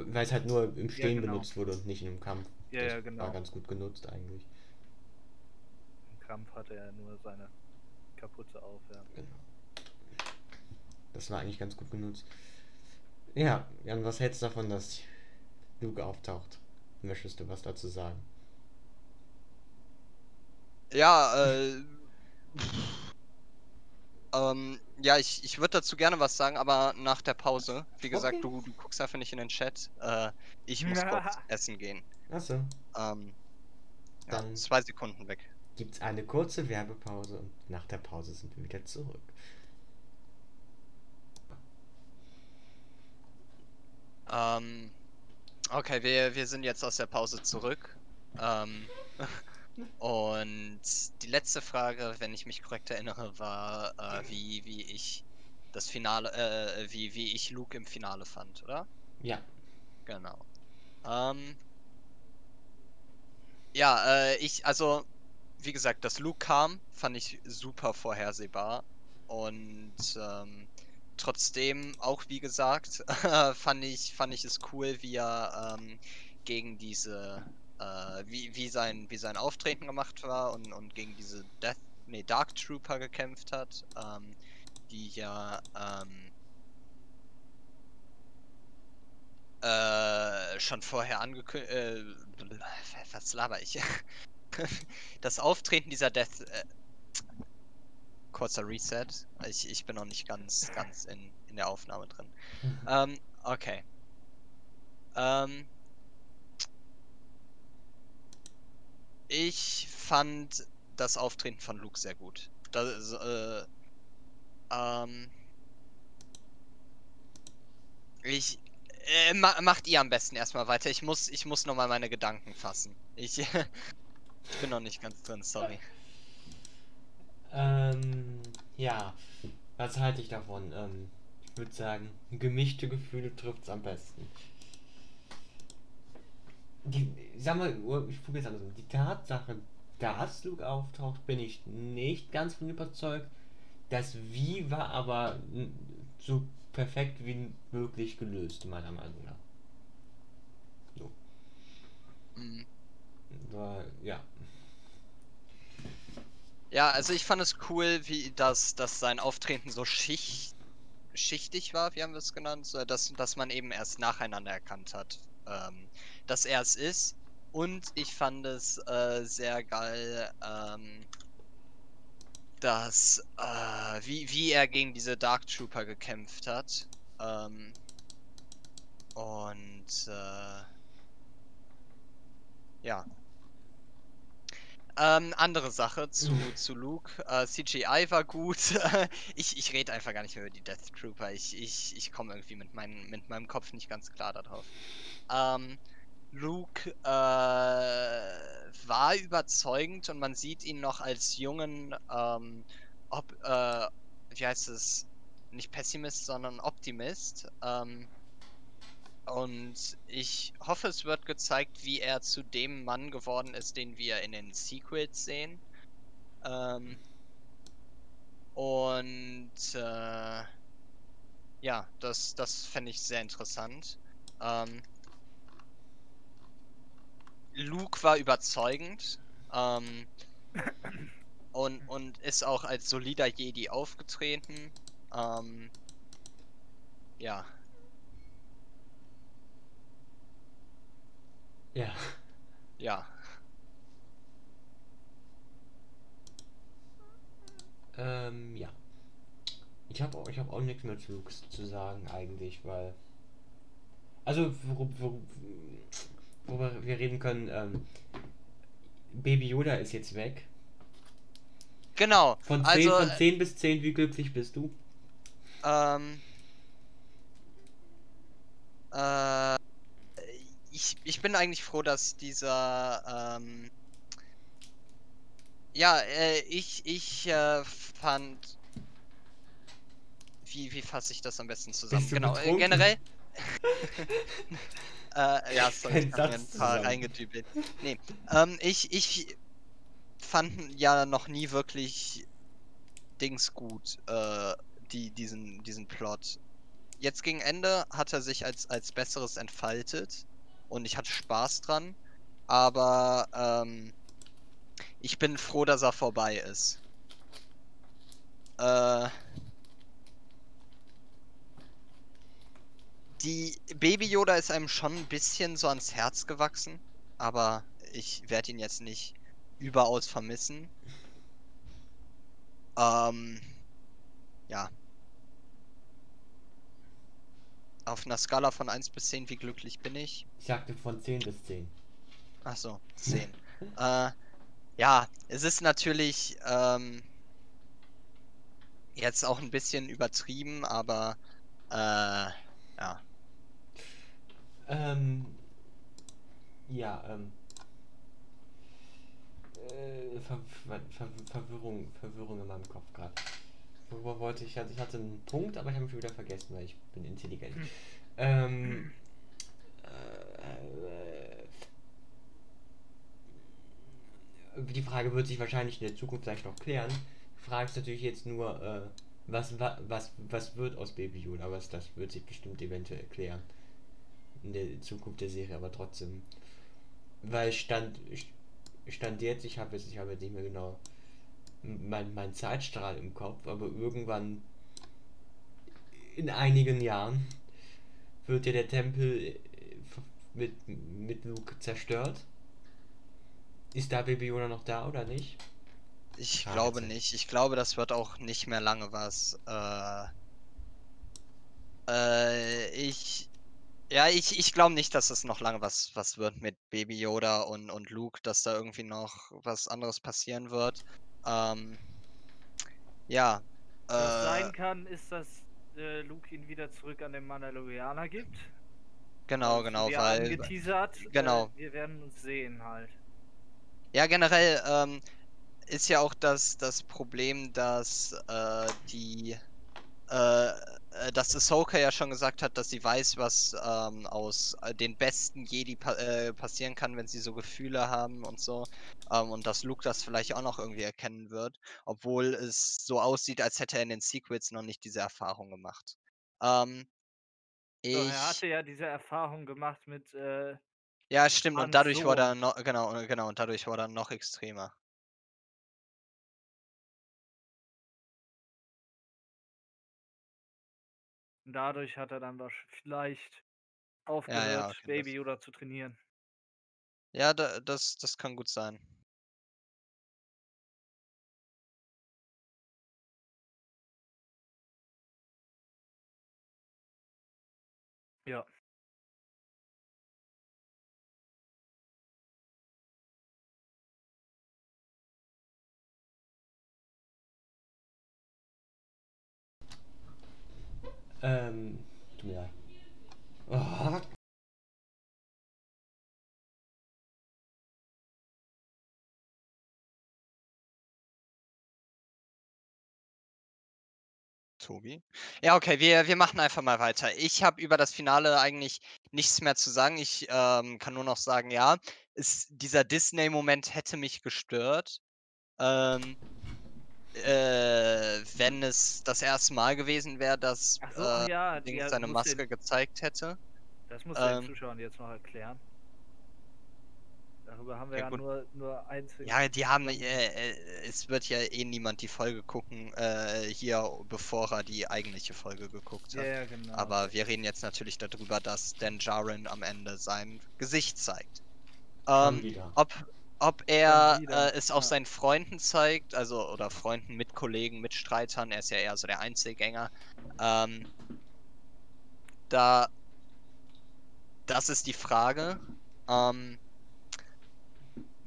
weil es halt nur im Stehen genau. benutzt wurde und nicht im Kampf. Ja, das ja, genau. War ganz gut genutzt eigentlich. Im Kampf hatte er nur seine Kapuze auf, ja. Genau. Das war eigentlich ganz gut genutzt. Ja, Jan, was hältst du davon, dass Luke auftaucht? Möchtest du was dazu sagen? Ja, äh. Ähm, ja, ich, ich würde dazu gerne was sagen, aber nach der Pause. Wie gesagt, Okay. du, du guckst einfach nicht in den Chat. Äh, ich muss kurz essen gehen. Achso, Ähm, ja, Dann- zwei Sekunden weg. gibt's eine kurze Werbepause und nach der Pause sind wir wieder zurück. Ähm, okay, wir, wir sind jetzt aus der Pause zurück. Ähm, und die letzte Frage, wenn ich mich korrekt erinnere, war, äh, wie, wie ich das Finale, äh, wie, wie ich Luke im Finale fand, oder? Ja, Genau. Ähm, ja, äh, ich, also, wie gesagt, dass Luke kam, fand ich super vorhersehbar. Und ähm, trotzdem, auch wie gesagt, fand ich, fand ich es cool, wie er ähm, gegen diese, äh, wie, wie sein, wie sein Auftreten gemacht war und, und gegen diese Death, nee, Dark Trooper gekämpft hat, ähm, die ja, ähm, äh, schon vorher angekündigt, äh, was laber ich? das Auftreten dieser Death, äh, kurzer Reset. Ich, ich bin noch nicht ganz, ganz in, in der Aufnahme drin. Ähm, okay. Ähm, ich fand das Auftreten von Luke sehr gut. Das, äh, ähm, ich, äh, ma macht ihr am besten erstmal weiter. Ich muss, ich muss nochmal meine Gedanken fassen. Ich, ich bin noch nicht ganz drin, sorry. ähm, ja, was halte ich davon? Ähm, ich würde sagen, gemischte Gefühle trifft's am besten. Die, sag mal, ich probiere es andersrum. Die Tatsache, dass Luke auftaucht, bin ich nicht ganz von überzeugt. Das Wie war aber so perfekt wie möglich gelöst, meiner Meinung nach. So. Mhm. War, ja. Ja, also ich fand es cool, wie das, dass sein Auftreten so schicht, schichtig war, wie haben wir es genannt, dass, dass man eben erst nacheinander erkannt hat, ähm, dass er es ist. Und ich fand es äh, sehr geil, ähm, dass, äh, wie, wie er gegen diese Dark Trooper gekämpft hat. Ähm, und, äh, ja, ähm, andere Sache zu, zu Luke. Äh, CGI war gut. ich ich rede einfach gar nicht mehr über die Death Trooper. Ich, ich, ich komme irgendwie mit, mein, mit meinem Kopf nicht ganz klar darauf. Ähm, Luke äh, war überzeugend und man sieht ihn noch als jungen, ähm, ob, äh, wie heißt es? Nicht Pessimist, sondern Optimist. Ähm, und ich hoffe, es wird gezeigt, wie er zu dem Mann geworden ist, den wir in den Sequels sehen. Ähm, und äh, ja, das, das fände ich sehr interessant. Ähm, Luke war überzeugend ähm, und, und ist auch als solider Jedi aufgetreten. Ähm, ja. Ja. Ja. Ähm, ja. Ich habe auch, ich hab auch nichts mehr zu, zu sagen eigentlich, weil. Also, worüber, worüber wir reden können, ähm, Baby Yoda ist jetzt weg. Genau. Von 10, also, von 10 bis 10, wie glücklich bist du? Ähm. Äh, ich, ich bin eigentlich froh, dass dieser. Ähm, ja, äh, ich, ich äh, fand. Wie, wie fasse ich das am besten zusammen? Genau, äh, generell. äh, ja, sorry, ich hab mir ein paar zusammen. reingedübelt. Nee, ähm, ich, ich fand ja noch nie wirklich Dings gut, äh, die, diesen, diesen Plot. Jetzt gegen Ende hat er sich als, als Besseres entfaltet und ich hatte Spaß dran, aber ähm, ich bin froh, dass er vorbei ist. Äh, die Baby Yoda ist einem schon ein bisschen so ans Herz gewachsen, aber ich werde ihn jetzt nicht überaus vermissen. Ähm, ja. Auf einer Skala von 1 bis 10, wie glücklich bin ich? Ich sagte von 10 bis 10. Ach so, 10. äh, ja, es ist natürlich ähm, jetzt auch ein bisschen übertrieben, aber äh, ja. Ähm, ja, ähm. Äh, Ver Ver Ver Verwirrung, Verwirrung in meinem Kopf gerade. Worüber wollte ich? Also ich hatte einen Punkt, aber ich habe ihn schon wieder vergessen, weil ich bin intelligent. Hm. Ähm. Äh, äh, die Frage wird sich wahrscheinlich in der Zukunft vielleicht noch klären. Die Frage ist natürlich jetzt nur, äh, was, wa- was, was wird aus Baby Yoda? Aber das, das wird sich bestimmt eventuell klären in der Zukunft der Serie, aber trotzdem. Weil stand, stand jetzt, ich habe jetzt, ich habe jetzt nicht mehr genau mein, mein Zeitstrahl im Kopf, aber irgendwann in einigen Jahren wird ja der Tempel äh, mit, mit Luke zerstört. Ist da Baby Yoda noch da oder nicht? Ich Schade. glaube nicht. Ich glaube, das wird auch nicht mehr lange was. Äh, äh, ich. Ja, ich, ich glaube nicht, dass es noch lange was, was wird mit Baby Yoda und, und Luke, dass da irgendwie noch was anderes passieren wird. Ähm, ja. Was Äh, sein kann, ist, dass äh, Luke ihn wieder zurück an den Mandalorianer gibt. genau, genau, ja weil. Angeteasert. genau. Äh, wir werden uns sehen halt. Ja, generell ähm, ist ja auch das, das Problem, dass äh, die äh, dass Ahsoka ja schon gesagt hat, dass sie weiß, was ähm, aus äh, den besten Jedi pa äh, passieren kann, wenn sie so Gefühle haben und so. Ähm, und dass Luke das vielleicht auch noch irgendwie erkennen wird, obwohl es so aussieht, als hätte er in den Sequels noch nicht diese Erfahrung gemacht. Ähm, ich, er hatte ja diese Erfahrung gemacht mit, äh, ja, stimmt, und dadurch wurde er noch, genau, genau, und dadurch wurde er noch extremer. Dadurch hat er dann vielleicht aufgehört, okay, Baby Yoda zu trainieren. Ja, da, das, das kann gut sein. Ähm, tut mir leid. Oh, Tobi? Ja, okay, wir, wir machen einfach mal weiter. Ich habe über das Finale eigentlich nichts mehr zu sagen. Ich ähm, kann nur noch sagen, ja, ist, dieser Disney-Moment hätte mich gestört. Ähm, äh, wenn es das erste Mal gewesen wäre, dass so, äh, ja, Dings ja, seine Maske den- gezeigt hätte. Das muss den Ähm, Zuschauern jetzt noch erklären. Darüber haben wir Ja, ja, nur, nur einzeln. Ja, die haben, äh, äh, es wird ja eh niemand die Folge gucken, äh, hier, bevor er die eigentliche Folge geguckt hat. ja, genau. Aber wir reden jetzt natürlich darüber, dass Dan Jaren am Ende sein Gesicht zeigt. Ähm, wieder. ob, ob er äh, es auch seinen Freunden zeigt, also oder Freunden, Mitkollegen, Mitstreitern, er ist ja eher so der Einzelgänger. Ähm, da, das ist die Frage. Ähm,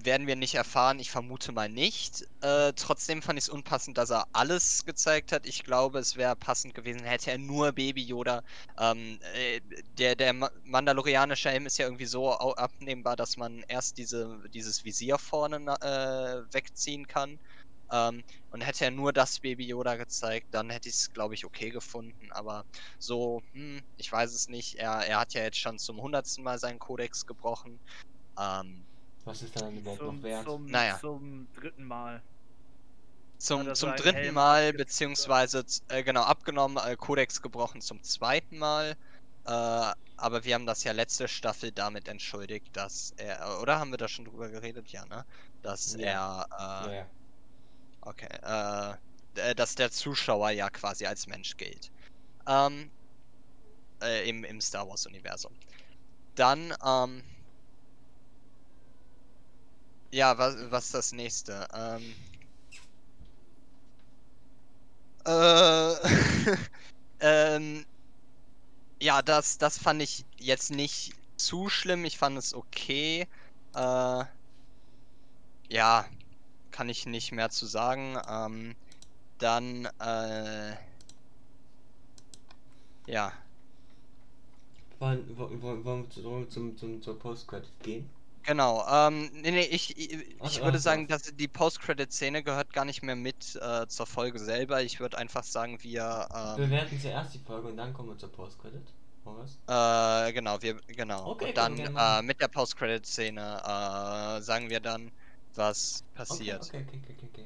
werden wir nicht erfahren. Ich vermute mal nicht. Äh, trotzdem fand ich es unpassend, dass er alles gezeigt hat. Ich glaube, es wäre passend gewesen, hätte er nur Baby Yoda. Ähm, äh, der der Ma mandalorianische Helm ist ja irgendwie so abnehmbar, dass man erst diese, dieses Visier vorne äh, wegziehen kann. Ähm, und hätte er nur das Baby Yoda gezeigt, dann hätte ich es, glaube ich, okay gefunden. Aber so, hm, ich weiß es nicht. Er, er hat ja jetzt schon zum hundertsten Mal seinen Kodex gebrochen. Ähm, Was ist dann überhaupt zum, noch wert? zum, Naja. zum dritten Mal. Zum, zum dritten Helm Mal, beziehungsweise äh, genau abgenommen, äh, Kodex gebrochen zum zweiten Mal. Äh, aber wir haben das ja letzte Staffel damit entschuldigt, dass er, oder haben wir da schon drüber geredet? Ja, ne? Dass Ja. er, äh, Ja, ja. okay, äh, äh, dass der Zuschauer ja quasi als Mensch gilt. Ähm, äh, im, im Star Wars Universum. Dann, ähm, ja, was, was ist das nächste? Ähm, äh, ähm, ja, das, das fand ich jetzt nicht zu schlimm. Ich fand es okay. Äh, ja, kann ich nicht mehr zu sagen. Ähm, dann, äh, ja, Wollen, wollen, wollen wollen wir zum, zum, zur Post-Credit gehen? Genau, ähm, nee, nee, ich, ich, ich Ach, würde ach, sagen, dass die Post-Credit-Szene gehört gar nicht mehr mit äh, zur Folge selber. Ich würde einfach sagen, wir, ähm, Bewerten zuerst die Folge und dann kommen wir zur Post-Credit. Äh, genau, wir, genau. Okay, Und dann wir äh, mit der Post-Credit-Szene äh, sagen wir dann, was passiert. Okay, okay, okay, okay, okay.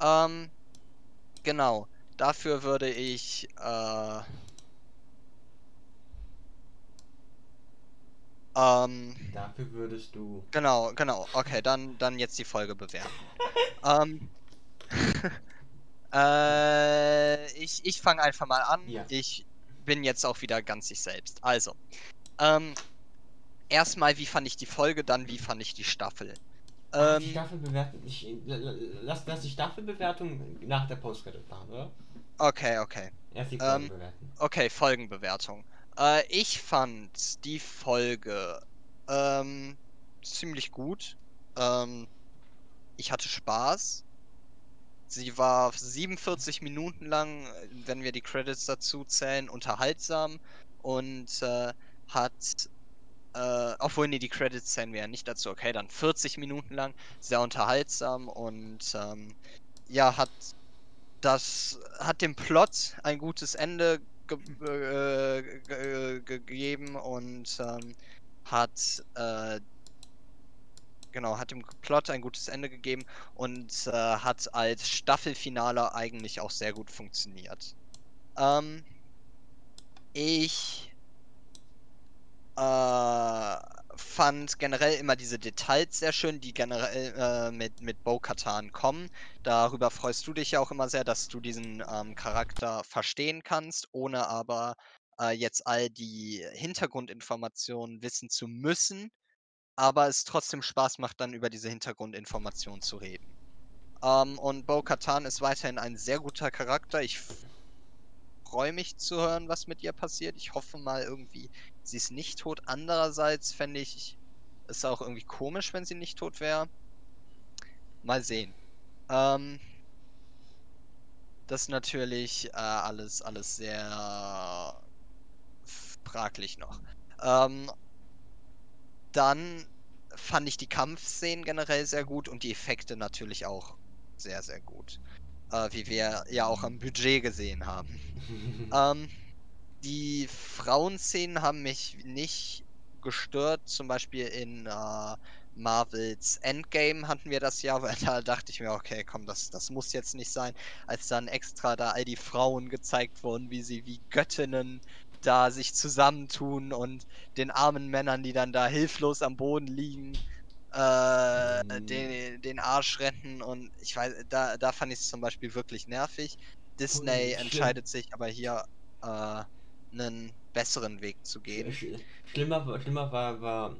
Ähm, genau. Dafür würde ich, äh, ähm, Dafür würdest du. Genau, genau. Okay, dann, dann jetzt die Folge bewerten. ähm, äh, ich ich fange einfach mal an. Ja. Ich bin jetzt auch wieder ganz ich selbst. Also, ähm, erstmal, wie fand ich die Folge, dann wie fand ich die Staffel. Die Ähm, Staffel bewerten. Ich, lass, lass die Staffelbewertung nach der Post-Credit machen, oder? okay, okay. Erst die Ähm, Folge bewerten. Okay, Folgenbewertung. Äh, ich fand die Folge ähm, ziemlich gut. Ähm, ich hatte Spaß. Sie war 47 Minuten lang, wenn wir die Credits dazu zählen, unterhaltsam und äh, hat, äh, obwohl nee, die Credits zählen wir ja nicht dazu, okay, dann 40 Minuten lang, sehr unterhaltsam und ähm, ja, hat das hat dem Plot ein gutes Ende ge äh, ge gegeben und ähm, hat äh, genau hat dem Plot ein gutes Ende gegeben und äh, hat als Staffelfinale eigentlich auch sehr gut funktioniert. Ähm, ich äh, fand generell immer diese Details sehr schön, die generell äh, mit, mit Bo-Katan kommen. Darüber freust du dich ja auch immer sehr, dass du diesen ähm, Charakter verstehen kannst, ohne aber äh, jetzt all die Hintergrundinformationen wissen zu müssen, aber es trotzdem Spaß macht, dann über diese Hintergrundinformationen zu reden. Ähm, und Bo-Katan ist weiterhin ein sehr guter Charakter. Ich freue mich zu hören, was mit ihr passiert. Ich hoffe mal irgendwie, sie ist nicht tot. Andererseits fände ich es auch irgendwie komisch, wenn sie nicht tot wäre. Mal sehen. Ähm, das ist natürlich äh, alles, alles sehr fraglich noch. Ähm, dann fand ich die Kampfszenen generell sehr gut und die Effekte natürlich auch sehr, sehr gut. Äh, wie wir ja auch am Budget gesehen haben. ähm, die Frauenszenen haben mich nicht gestört. Zum Beispiel in äh, Marvels Endgame hatten wir das ja, weil da dachte ich mir, okay, komm, das, das muss jetzt nicht sein. Als dann extra da all die Frauen gezeigt wurden, wie sie wie Göttinnen da sich zusammentun und den armen Männern, die dann da hilflos am Boden liegen, äh, Mhm. den, den Arsch retten und ich weiß, da, da fand ich es zum Beispiel wirklich nervig. Disney schlimm. entscheidet sich aber hier äh, einen besseren Weg zu gehen. Sch- Schlimmer, war- schlimmer war, war,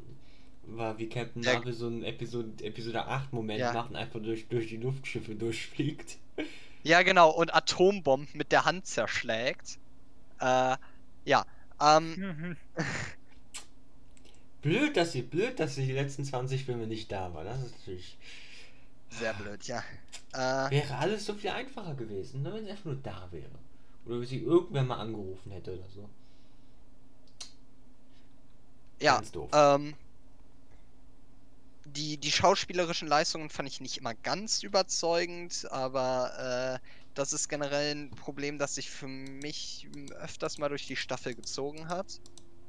war, wie Captain Der- Marvel so einen Episode, Episode 8 Moment Ja. macht und einfach durch, durch die Luftschiffe durchfliegt. Ja, genau, und Atombomben mit der Hand zerschlägt. Äh, ja, ähm. Blöd, dass sie, blöd, dass sie die letzten 20 Filme nicht da waren. Das ist natürlich. sehr blöd, ja. Äh, Wäre alles so viel einfacher gewesen, ne, wenn sie einfach nur da wäre. Oder wenn sie irgendwer mal angerufen hätte oder so. ja, ähm, die, die schauspielerischen Leistungen fand ich nicht immer ganz überzeugend, aber äh, das ist generell ein Problem, das sich für mich öfters mal durch die Staffel gezogen hat.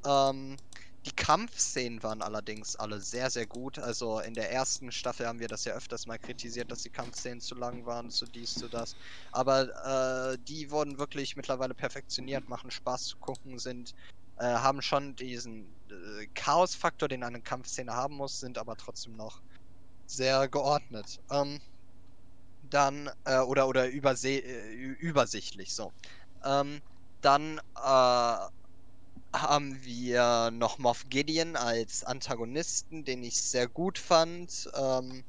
Ähm, die Kampfszenen waren allerdings alle sehr, sehr gut. Also in der ersten Staffel haben wir das ja öfters mal kritisiert, dass die Kampfszenen zu lang waren, zu dies, zu das. Aber äh, die wurden wirklich mittlerweile perfektioniert, machen Spaß zu gucken, sind, äh, haben schon diesen äh, Chaos-Faktor, den eine Kampfszene haben muss, sind aber trotzdem noch sehr geordnet. Ähm, dann, äh, oder, oder überse äh, übersichtlich, so. Ähm, dann, äh, haben wir noch Moff Gideon als Antagonisten, den ich sehr gut fand, ähm,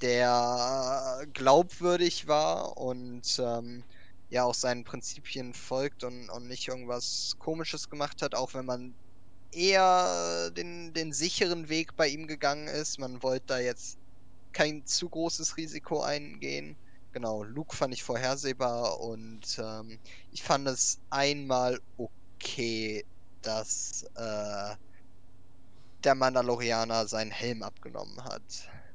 der glaubwürdig war und ähm, ja auch seinen Prinzipien folgt und, und nicht irgendwas Komisches gemacht hat, auch wenn man eher den, den sicheren Weg bei ihm gegangen ist. Man wollte da jetzt kein zu großes Risiko eingehen. Genau, Luke fand ich vorhersehbar und ähm, ich fand es einmal okay, dass äh, der Mandalorianer seinen Helm abgenommen hat.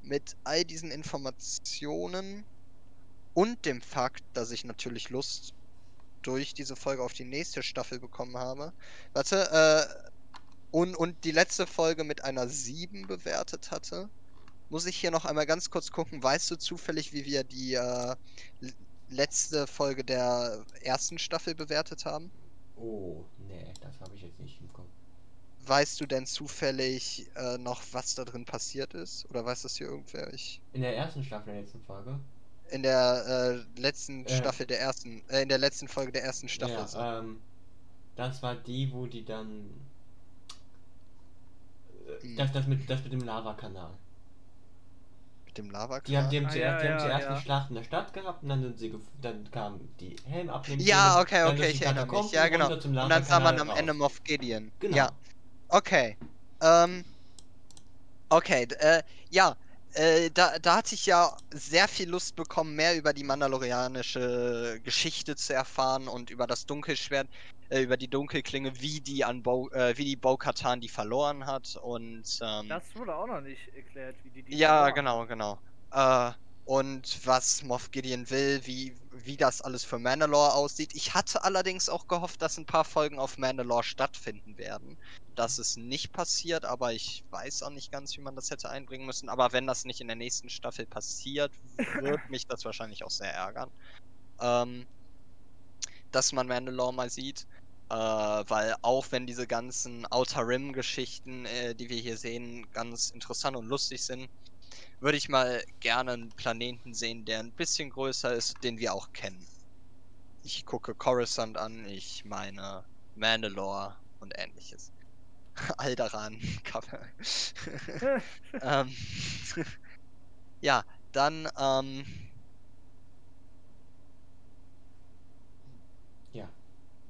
Mit all diesen Informationen und dem Fakt, dass ich natürlich Lust durch diese Folge auf die nächste Staffel bekommen habe. Warte, äh, und, und die letzte Folge mit einer 7 bewertet hatte. Muss ich hier noch einmal ganz kurz gucken. Weißt du zufällig, wie wir die äh, letzte Folge der ersten Staffel bewertet haben? Oh, nee, das habe ich jetzt nicht im Kopf. Weißt du denn zufällig äh, noch, was da drin passiert ist? Oder weiß das hier irgendwer? Ich, In der ersten Staffel der letzten Folge. in der äh, letzten Äh. Staffel der ersten, äh, in der letzten Folge der ersten Staffel. ja, so. ähm, das war die, wo die dann. äh, Hm. Das, das, mit, das mit dem Lavakanal. Dem lava Die haben, die haben Ah, zuerst, ja, die haben ja, zuerst ja. eine Schlacht in der Stadt gehabt und dann sind sie gef- dann kamen die Helm abnehmen. Ja, okay, dann okay, ich erinnere mich. Ja, genau. zum Und dann sah man am Ende. Moff Gideon. Genau. Ja. Okay. Ähm. Okay, äh, ja. Äh, da, da hatte ich ja sehr viel Lust bekommen, mehr über die mandalorianische Geschichte zu erfahren und über das Dunkelschwert, äh, über die Dunkelklinge, wie die an Bo, äh, wie die Bo-Katan die verloren hat und ähm, Das wurde auch noch nicht erklärt, wie die die ja, verloren genau, genau. Äh, und was Moff Gideon will, wie, wie das alles für Mandalore aussieht. Ich hatte allerdings auch gehofft, dass ein paar Folgen auf Mandalore stattfinden werden. Das ist nicht passiert, aber ich weiß auch nicht ganz, wie man das hätte einbringen müssen. Aber wenn das nicht in der nächsten Staffel passiert, wird mich das wahrscheinlich auch sehr ärgern. Ähm, dass man Mandalore mal sieht. Äh, weil auch wenn diese ganzen Outer Rim-Geschichten, äh, die wir hier sehen, ganz interessant und lustig sind, würde ich mal gerne einen Planeten sehen, der ein bisschen größer ist, den wir auch kennen. Ich gucke Coruscant an, ich meine Mandalore und ähnliches. Alderan, Kappe. ähm, ja, dann, ähm,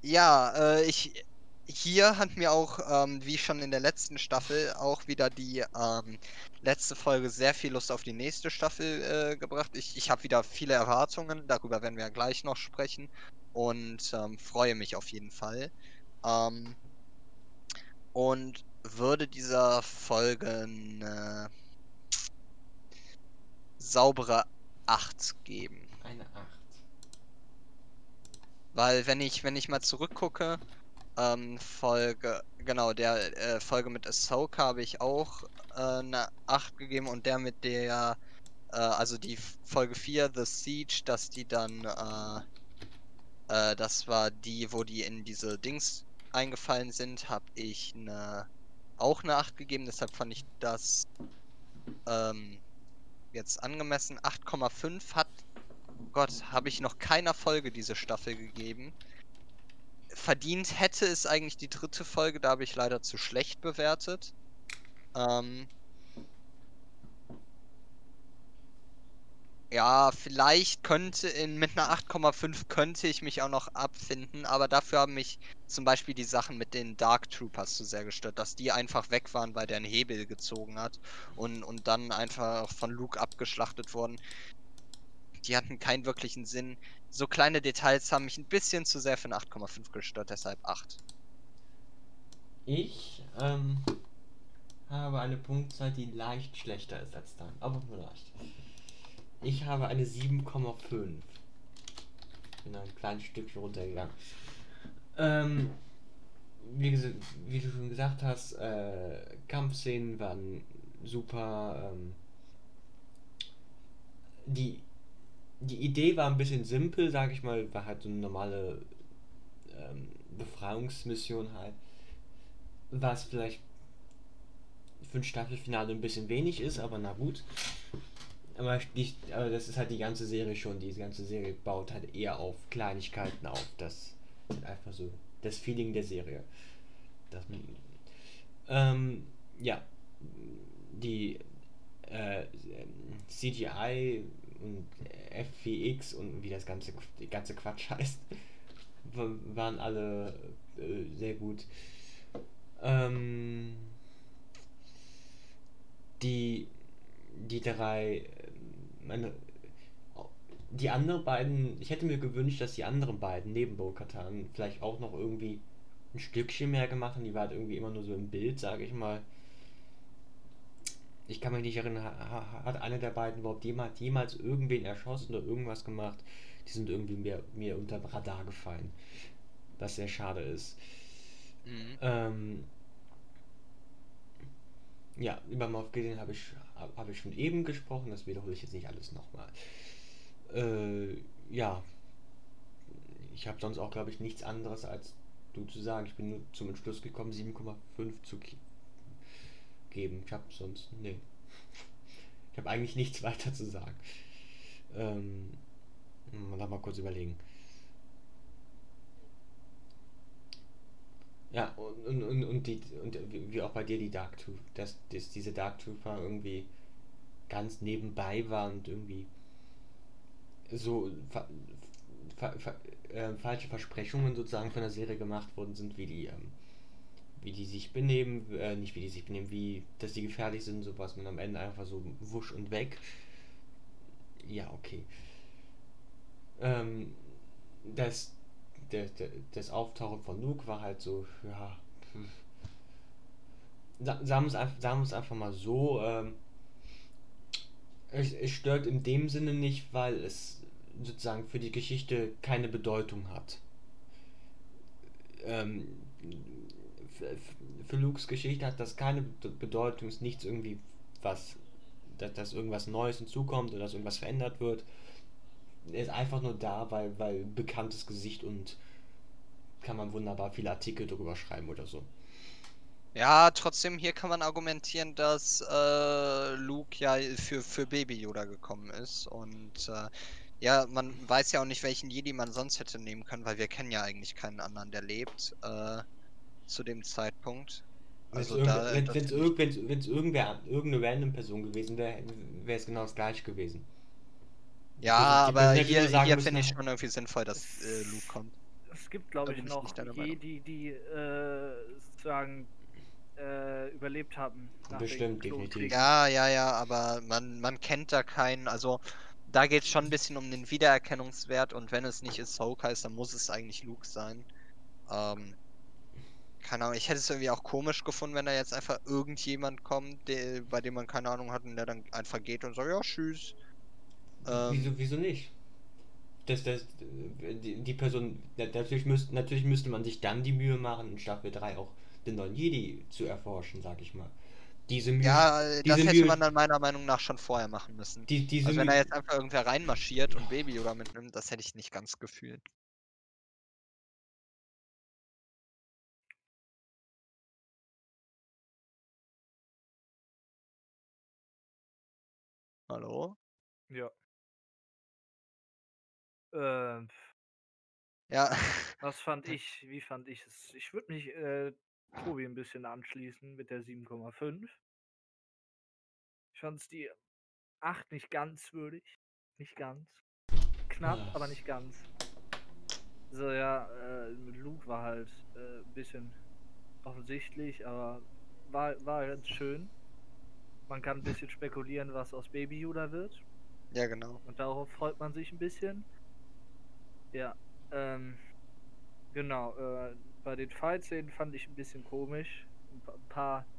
Ja, äh, ich. Hier hat mir auch, ähm, wie schon in der letzten Staffel, auch wieder die ähm, letzte Folge sehr viel Lust auf die nächste Staffel äh, gebracht. Ich, ich habe wieder viele Erwartungen, darüber werden wir ja gleich noch sprechen. Und ähm, freue mich auf jeden Fall. Ähm, und würde dieser Folge eine saubere 8 geben. Eine 8. Weil wenn ich, wenn ich mal zurückgucke, ähm, Folge, genau, der äh, Folge mit Ahsoka habe ich auch äh, eine 8 gegeben und der mit der, äh, also die Folge 4, The Siege, dass die dann, äh, äh, das war die, wo die in diese Dings eingefallen sind, habe ich eine, auch eine 8 gegeben, deshalb fand ich das ähm, jetzt angemessen. 8,5 hat, Gott, habe ich noch keiner Folge diese Staffel gegeben. Verdient hätte es eigentlich die dritte Folge, da habe ich leider zu schlecht bewertet. Ähm, Ja, vielleicht könnte in mit einer 8,5 könnte ich mich auch noch abfinden, aber dafür haben mich zum Beispiel die Sachen mit den Dark Troopers zu sehr gestört, dass die einfach weg waren, weil der einen Hebel gezogen hat und, und dann einfach von Luke abgeschlachtet wurden. Die hatten keinen wirklichen Sinn. So kleine Details haben mich ein bisschen zu sehr für eine 8,5 gestört, deshalb 8. Ich ähm, habe eine Punktzahl, die leicht schlechter ist als dann, aber nur leicht. Ich habe eine 7,5. Bin ein kleines Stückchen runtergegangen. Ähm, wie, wie, du schon gesagt hast, äh, Kampfszenen waren super. Ähm, die, die Idee war ein bisschen simpel, sag ich mal, war halt so eine normale ähm, Befreiungsmission halt. Was vielleicht für ein Staffelfinale ein bisschen wenig ist, aber na gut. Aber, die, aber das ist halt die ganze Serie schon. Die ganze Serie baut halt eher auf Kleinigkeiten auf. Das ist einfach so das Feeling der Serie. Das, ähm, ja, die äh, CGI und FVX und wie das ganze, ganze Quatsch heißt, waren alle äh, sehr gut. Ähm, die, die drei meine, die anderen beiden, ich hätte mir gewünscht, dass die anderen beiden neben Bo-Katan vielleicht auch noch irgendwie ein Stückchen mehr gemacht haben. Die war halt irgendwie immer nur so im Bild, sage ich mal. Ich kann mich nicht erinnern, hat einer der beiden überhaupt jemals, jemals irgendwen erschossen oder irgendwas gemacht? Die sind irgendwie mir, mir unter Radar gefallen. Was sehr schade ist. Mhm. Ähm, ja, über Moff Gideon habe ich habe ich schon eben gesprochen, das wiederhole ich jetzt nicht alles nochmal. Äh, ja, ich habe sonst auch, glaube ich, nichts anderes als du zu sagen. Ich bin nur zum Entschluss gekommen, 7,5 zu geben. Ich habe sonst, nee. Ich habe eigentlich nichts weiter zu sagen. Ähm, mal kurz überlegen. Ja, und, und, und, die, und wie auch bei dir die Dark Trooper, dass, dass diese Dark Trooper irgendwie ganz nebenbei waren und irgendwie so fa fa fa äh, falsche Versprechungen sozusagen von der Serie gemacht worden sind, wie die, ähm, wie die sich benehmen, äh, nicht wie die sich benehmen, wie, dass die gefährlich sind, sowas man am Ende einfach so wusch und weg. Ja, okay. Ähm, das der, das Auftauchen von Luke war halt so, ja. Sagen wir es einfach mal so, ähm, es, es stört in dem Sinne nicht, weil es sozusagen für die Geschichte keine Bedeutung hat. Ähm, für Lukes Geschichte hat das keine Bedeutung, ist nichts irgendwie was, dass, dass irgendwas Neues hinzukommt oder dass irgendwas verändert wird er ist einfach nur da, weil, weil bekanntes Gesicht und kann man wunderbar viele Artikel darüber schreiben oder so. Ja, trotzdem hier kann man argumentieren, dass äh, Luke ja für, für Baby Yoda gekommen ist und äh, ja, man weiß ja auch nicht, welchen Jedi man sonst hätte nehmen können, weil wir kennen ja eigentlich keinen anderen, der lebt äh, zu dem Zeitpunkt. Also wenn es irgend, irgendwer, irgendeine random Person gewesen wäre, wäre es genau das gleiche gewesen. Ja, die, die aber hier, hier finde ich schon irgendwie sinnvoll, dass äh, Luke kommt. Es gibt, glaube ich, noch die, die, die äh, sozusagen äh, überlebt haben. Bestimmt, definitiv. Ja, ja, ja, aber man, man kennt da keinen, also da geht es schon ein bisschen um den Wiedererkennungswert und wenn es nicht Ahsoka ist, dann muss es eigentlich Luke sein. Ähm, keine Ahnung, ich hätte es irgendwie auch komisch gefunden, wenn da jetzt einfach irgendjemand kommt, der, bei dem man keine Ahnung hat und der dann einfach geht und sagt, ja, tschüss. Ähm, wieso, wieso nicht? dass das, die, die Person, natürlich, müsst, natürlich müsste man sich dann die Mühe machen, in Staffel 3 auch den neuen Jedi zu erforschen, sag ich mal. Diese Mühe, Ja, äh, das diese hätte Mühe- man dann meiner Meinung nach schon vorher machen müssen. die, Also wenn Mühe- er jetzt einfach irgendwer reinmarschiert und Baby Yoda mitnimmt, das hätte ich nicht ganz gefühlt. Hallo? Ja. Ähm, Ja, was fand ich, wie fand ich es? Ich würde mich äh, Tobi ein bisschen anschließen mit der 7,5. Ich fand es die 8 nicht ganz würdig. Nicht ganz. Knapp, aber Was? nicht ganz. So, ja, äh, mit Luke war halt äh, ein bisschen offensichtlich, aber war, war ganz schön. Man kann ein bisschen spekulieren, was aus Baby Yoda wird. ja genau. Und darauf freut man sich ein bisschen. Ja, ähm, genau. Äh, bei den Fight-Szenen fand ich ein bisschen komisch. Ein pa- ein paar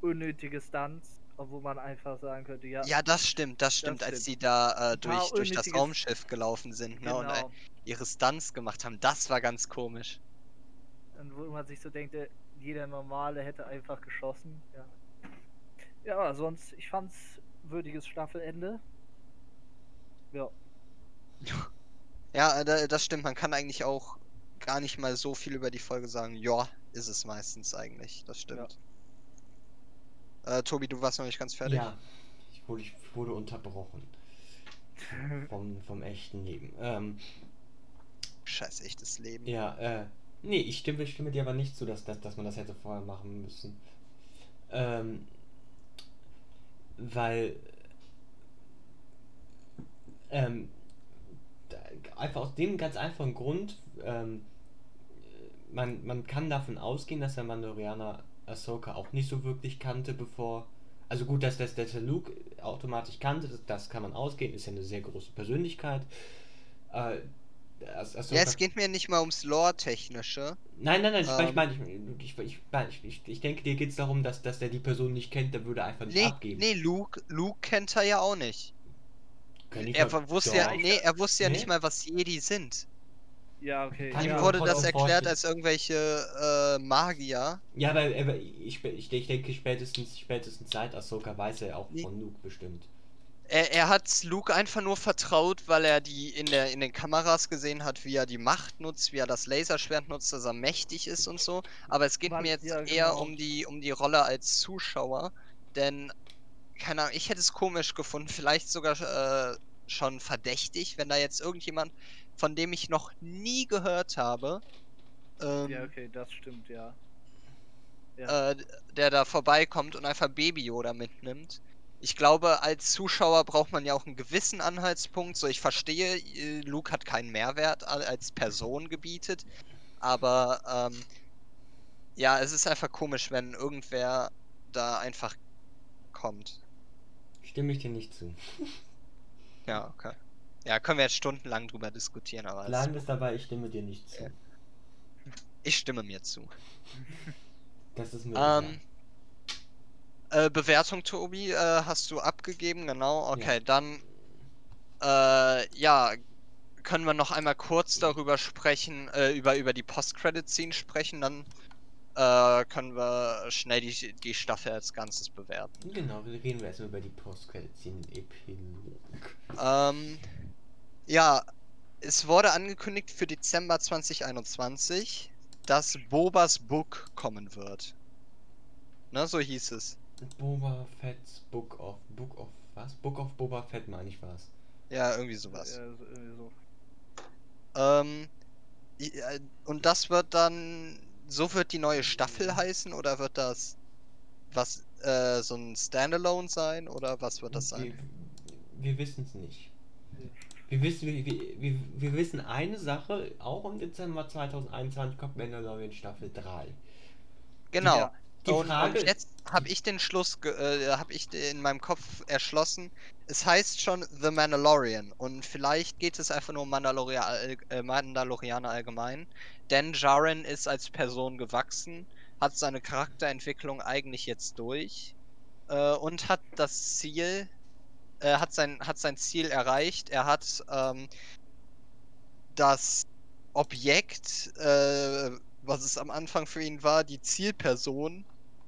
unnötige Stunts, obwohl man einfach sagen könnte, ja, Ja, das stimmt, das stimmt, als stimmt. die da äh, durch, durch das Raumschiff gelaufen sind ne, und äh, genau. ihre Stunts gemacht haben, das war ganz komisch. Und wo man sich so denkt, äh, jeder Normale hätte einfach geschossen. Ja, ja aber sonst, ich fand's würdiges Staffelende. Ja, Ja, äh, da- das stimmt, man kann eigentlich auch gar nicht mal so viel über die Folge sagen. Ja, ist es meistens eigentlich, das stimmt. Äh, Tobi, du warst noch nicht ganz fertig? Ja, ich wurde, ich wurde unterbrochen vom, vom echten Leben. Ähm, Scheiß echtes Leben. ja, äh, nee, ich stimme, ich stimme dir aber nicht zu, dass, dass, dass man das hätte vorher machen müssen. Ähm, weil, ähm, einfach aus dem ganz einfachen Grund, ähm, man, man kann davon ausgehen, dass der Mandalorianer Ahsoka auch nicht so wirklich kannte, bevor. Also gut, dass, dass, dass der Luke automatisch kannte, das, das kann man ausgehen, ist ja eine sehr große Persönlichkeit. Äh, Ah- Ah- Ja, es geht mir nicht mal ums Lore-Technische. Nein, nein, nein, ich, Ähm. ich meine, ich, ich, ich, ich, ich, ich denke, dir geht es darum, dass, dass der die Person nicht kennt, der würde einfach nicht Nee, abgeben. nee, Luke, Luke kennt er ja auch nicht. Er mal- wusste ja, Doch. nee, er wusste ja Nee? nicht mal, was Jedi sind. ja, okay. Ihm ja. wurde das erklärt vorstellen. als irgendwelche äh, Magier. Ja, aber, aber ich, ich, ich denke, spätestens, spätestens seit Ahsoka weiß er auch Nee. von Luke bestimmt. Er, er hat Luke einfach nur vertraut, weil er die in, der, in den Kameras gesehen hat, wie er die Macht nutzt, wie er das Laserschwert nutzt, dass er mächtig ist und so. Aber es geht Weil- mir jetzt ja, eher genau. um die, um die Rolle als Zuschauer. Denn, keine Ahnung, ich hätte es komisch gefunden, vielleicht sogar äh, schon verdächtig, wenn da jetzt irgendjemand, von dem ich noch nie gehört habe, ähm, Ja, okay, das stimmt, ja. Ja. äh, der da vorbeikommt und einfach Baby Yoda mitnimmt. Ich glaube, als Zuschauer braucht man ja auch einen gewissen Anhaltspunkt. So, ich verstehe, äh, Luke hat keinen Mehrwert als Person gebietet, aber ähm, ja, es ist einfach komisch, wenn irgendwer da einfach kommt. Stimme ich dir nicht zu. Ja, okay. Ja, können wir jetzt stundenlang drüber diskutieren, aber Bleiben wir es dabei, ich stimme dir nicht zu. Ich stimme mir zu. Das ist mir Ähm, äh, Bewertung, Tobi, äh, hast du abgegeben, genau. Okay, dann, äh, ja, können wir noch einmal kurz darüber sprechen, äh, über, über die Post-Credit-Scene sprechen, dann äh, können wir schnell die, die Staffel als Ganzes bewerten. Genau, reden wir erstmal über die Post-Credit-Scene Epilog. Ähm, ja, es wurde angekündigt für Dezember 2021, dass Bobas Book kommen wird. Ne, so hieß es. Boba Fett's Book of. Book of was? Book of Boba Fett, meine ich was. Ja, irgendwie sowas. Ja, so, irgendwie so. Ähm, äh, und das wird dann, so wird die neue Staffel heißen oder wird das was, äh, so ein Standalone sein oder was wird das Wir, sein? wir wissen es nicht. Wir wissen, wir, wir, wir, wir wissen eine Sache, auch im Dezember 2021 kommt Mandalorian Staffel 3. Genau. Ja, Und, Frage und jetzt habe ich den Schluss, äh, habe ich in meinem Kopf erschlossen. Es heißt schon The Mandalorian und vielleicht geht es einfach nur um Mandaloria, all- äh, Mandalorianer allgemein, denn Jaren ist als Person gewachsen, hat seine Charakterentwicklung eigentlich jetzt durch äh, und hat das Ziel, äh, hat sein, hat sein Ziel erreicht. Er hat ähm, das Objekt, äh, was es am Anfang für ihn war, die Zielperson,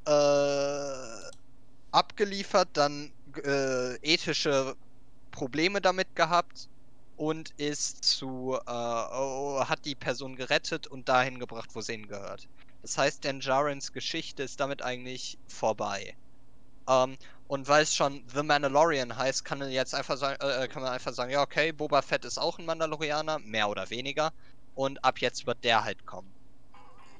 äh, abgeliefert, dann äh, ethische Probleme damit gehabt und ist zu, äh, oh, hat die Person gerettet und dahin gebracht, wo sie hingehört. Das heißt, Dan Jarens Geschichte ist damit eigentlich vorbei. Ähm, und weil es schon The Mandalorian heißt, kann man jetzt einfach sagen, äh, kann man einfach sagen, ja okay, Boba Fett ist auch ein Mandalorianer, mehr oder weniger, und ab jetzt wird der halt kommen.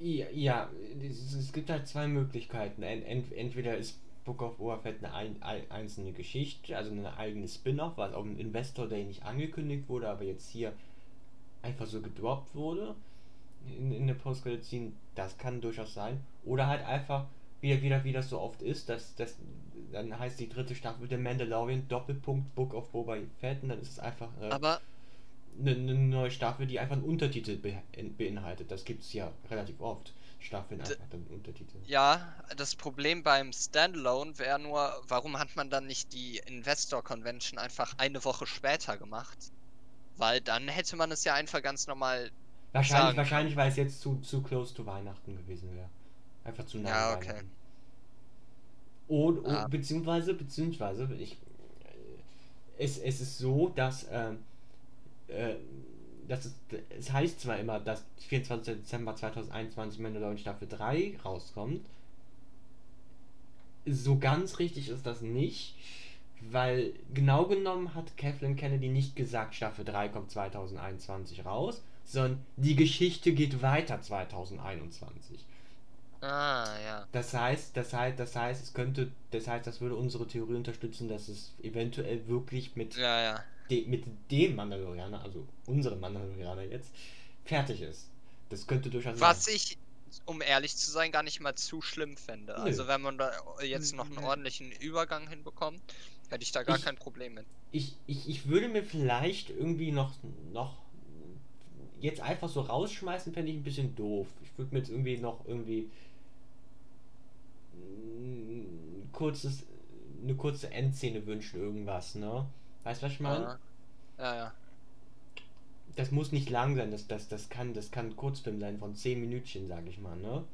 Ja, es, gibt halt zwei Möglichkeiten. Ent, entweder ist Book of Boba Fett eine ein, ein, einzelne Geschichte, also eine eigene Spin-off, was auch ein Investor Day nicht angekündigt wurde, aber jetzt hier einfach so gedroppt wurde in, in der post scene das kann durchaus sein. Oder halt einfach, wieder, wieder wie das so oft ist, dass, dass dann heißt die dritte Staffel der Mandalorian Doppelpunkt Book of Boba Fett und dann ist es einfach äh, aber eine, eine, neue Staffel, die einfach einen Untertitel be beinhaltet. Das gibt es ja relativ oft. Staffeln einfach dann Untertitel. Ja, das Problem beim Standalone wäre nur, warum hat man dann nicht die Investor Convention einfach eine Woche später gemacht? Weil dann hätte man es ja einfach ganz normal Wahrscheinlich, wahrscheinlich, weil es jetzt zu, zu close to Weihnachten gewesen wäre. Einfach zu nah ja, okay. Und, ah. beziehungsweise, beziehungsweise, ich, äh, es, es ist so, dass, äh, äh, das ist, es heißt zwar immer, dass 24. Dezember 2021 Mandalorian Staffel 3 rauskommt. So ganz richtig ist das nicht, weil genau genommen hat Kathleen Kennedy nicht gesagt, Staffel 3 kommt 2021 raus, sondern die Geschichte geht weiter 2021. Ah, ja. Das heißt, das heißt, das heißt, es könnte, das heißt, das würde unsere Theorie unterstützen, dass es eventuell wirklich mit, ja, ja. De, mit dem Mandalorianer, also unserem Mandalorianer jetzt, fertig ist. Das könnte durchaus Was sein. ich, um ehrlich zu sein, gar nicht mal zu schlimm fände. Nö. Also wenn man da jetzt noch einen ordentlichen Übergang hinbekommt, hätte ich da gar ich, kein Problem mit. Ich, ich, ich würde mir vielleicht irgendwie noch, noch jetzt einfach so rausschmeißen, fände ich ein bisschen doof. Ich würde mir jetzt irgendwie noch irgendwie ein kurzes, eine kurze Endszene wünschen, irgendwas, ne? Weißt du, was ich meine? Ja. ja, ja. Das muss nicht lang sein, das, das, das, kann, das kann ein Kurzfilm sein von 10 Minütchen, sag ich mal, ne?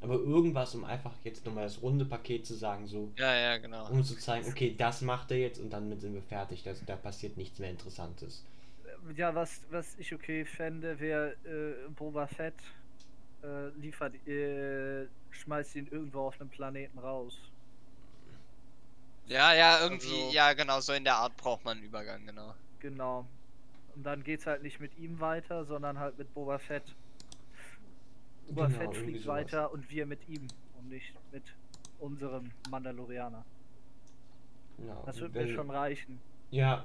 Aber irgendwas, um einfach jetzt nochmal das runde Paket zu sagen, so. Ja, ja, genau. Um zu zeigen, okay, das macht er jetzt und dann sind wir fertig, das, da passiert nichts mehr Interessantes ja, was, was ich okay fände, wäre äh, Boba Fett äh, liefert, äh, schmeißt ihn irgendwo auf einem Planeten raus. Ja, ja, irgendwie, also, ja, genau, so in der Art braucht man einen Übergang, genau. Genau. Und dann geht's halt nicht mit ihm weiter, sondern halt mit Boba Fett. Boba genau, Fett fliegt weiter und wir mit ihm und nicht mit unserem Mandalorianer. Ja, das wird mir schon reichen. Ja,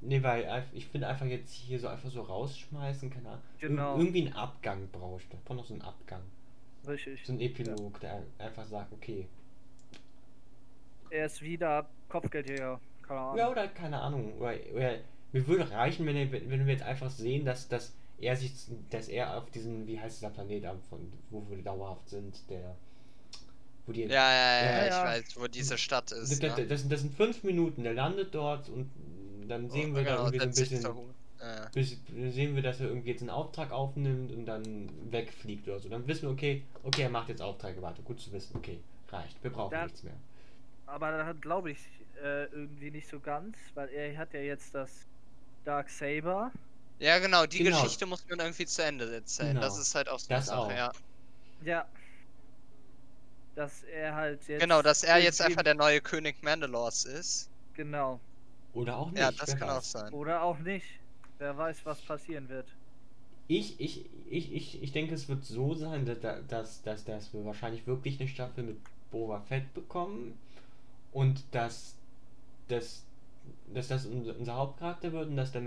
Nee, weil ich finde einfach jetzt hier so einfach so rausschmeißen, keine Ahnung. Genau. Ir irgendwie einen Abgang brauche ich. Da braucht noch so einen Abgang. Richtig. So ein Epilog, ja. der einfach sagt, okay. Er ist wieder Kopfgeldjäger. Keine Ahnung. Ja, oder keine Ahnung. Oder, oder mir würde reichen, wenn, wenn wir jetzt einfach sehen, dass, dass er sich, dass er auf diesen, wie heißt dieser Planet, von wo wir dauerhaft sind, der wo die, ja, ja, ja, ja, ich weiß, wo diese Stadt ist. Das, das, das, das, sind fünf Minuten, der landet dort und dann sehen wir genau, da irgendwie so ein bisschen. Ja. Bis, sehen wir, dass er irgendwie jetzt einen Auftrag aufnimmt und dann wegfliegt oder so. Dann wissen wir, okay, okay, er macht jetzt Aufträge, warte, gut zu wissen, okay, reicht, wir brauchen da, nichts mehr. Aber da glaube ich äh, irgendwie nicht so ganz, weil er hat ja jetzt das Dark Saber. Ja, genau, die genau. Geschichte muss man irgendwie zu Ende erzählen. Genau. Das ist halt auch so das Sache, auch. ja. Ja. Dass er halt jetzt. Genau, dass er jetzt einfach der neue König Mandalors ist. Genau. Oder auch nicht. Ja, das kann weiß. auch sein. Oder auch nicht. Wer weiß, was passieren wird. Ich, ich, ich, ich, ich denke, es wird so sein, dass, dass, dass, dass wir wahrscheinlich wirklich eine Staffel mit Boba Fett bekommen und dass, dass, dass das unser, Hauptcharakter wird und dass der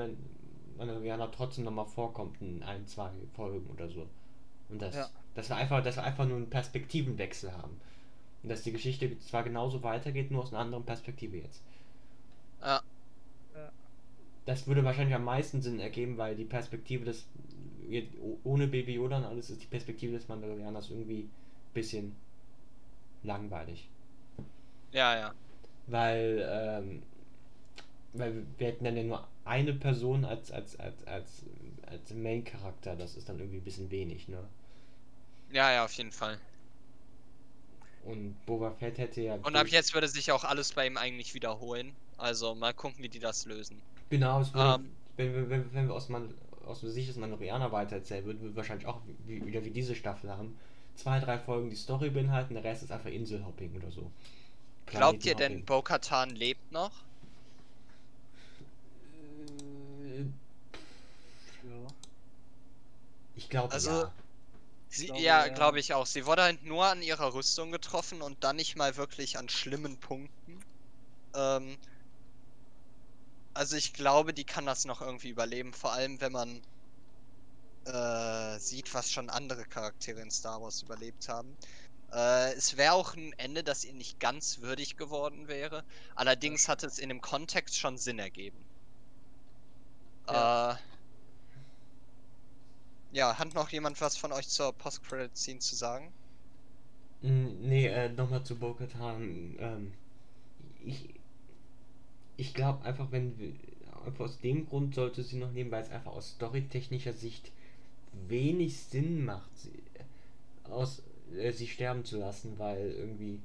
Mandalorianer trotzdem nochmal vorkommt in ein, zwei Folgen oder so. Und das, ja. dass wir einfach, dass wir einfach nur einen Perspektivenwechsel haben. Und dass die Geschichte zwar genauso weitergeht, nur aus einer anderen Perspektive jetzt. Ja das würde wahrscheinlich am meisten Sinn ergeben, weil die Perspektive des ohne Baby Yoda und alles ist die Perspektive des Mandalorianers irgendwie ein bisschen langweilig. Ja, ja. Weil, ähm, weil wir hätten dann ja nur eine Person als, als, als, als, als Main-Charakter, das ist dann irgendwie ein bisschen wenig, ne? Ja, ja, auf jeden Fall. Und Boba Fett hätte ja. Und ab jetzt würde sich auch alles bei ihm eigentlich wiederholen. Also mal gucken, wie die das lösen. Genau, es würde, Ähm. wenn, wir- wenn, wenn wir aus, Man, aus der Sicht des Mandalorianer weitererzählen, würden wir wahrscheinlich auch wie, wieder wie diese Staffel haben. Zwei, drei Folgen die Story beinhalten, der Rest ist einfach Inselhopping oder so. Glaubt ihr denn. Bo-Katan lebt noch? Äh, Ja. Ich glaube Also- ja. Sie, glaube, ja, ja. glaube ich auch. Sie wurde halt nur an ihrer Rüstung getroffen und dann nicht mal wirklich an schlimmen Punkten. Ähm, also ich glaube, die kann das noch irgendwie überleben, vor allem wenn man äh, sieht, was schon andere Charaktere in Star Wars überlebt haben. Äh, es wäre auch ein Ende, das ihr nicht ganz würdig geworden wäre. Allerdings hat es in dem Kontext schon Sinn ergeben. Ja. Äh, ja, hat noch jemand was von euch zur Post-Credit-Scene zu sagen? Mm, Nee, äh, nochmal zu Bo-Katan. Ähm, ich ich glaube einfach, wenn wir, einfach aus dem Grund sollte sie noch nehmen, weil es einfach aus storytechnischer Sicht wenig Sinn macht, sie, aus, äh, sie sterben zu lassen, weil irgendwie,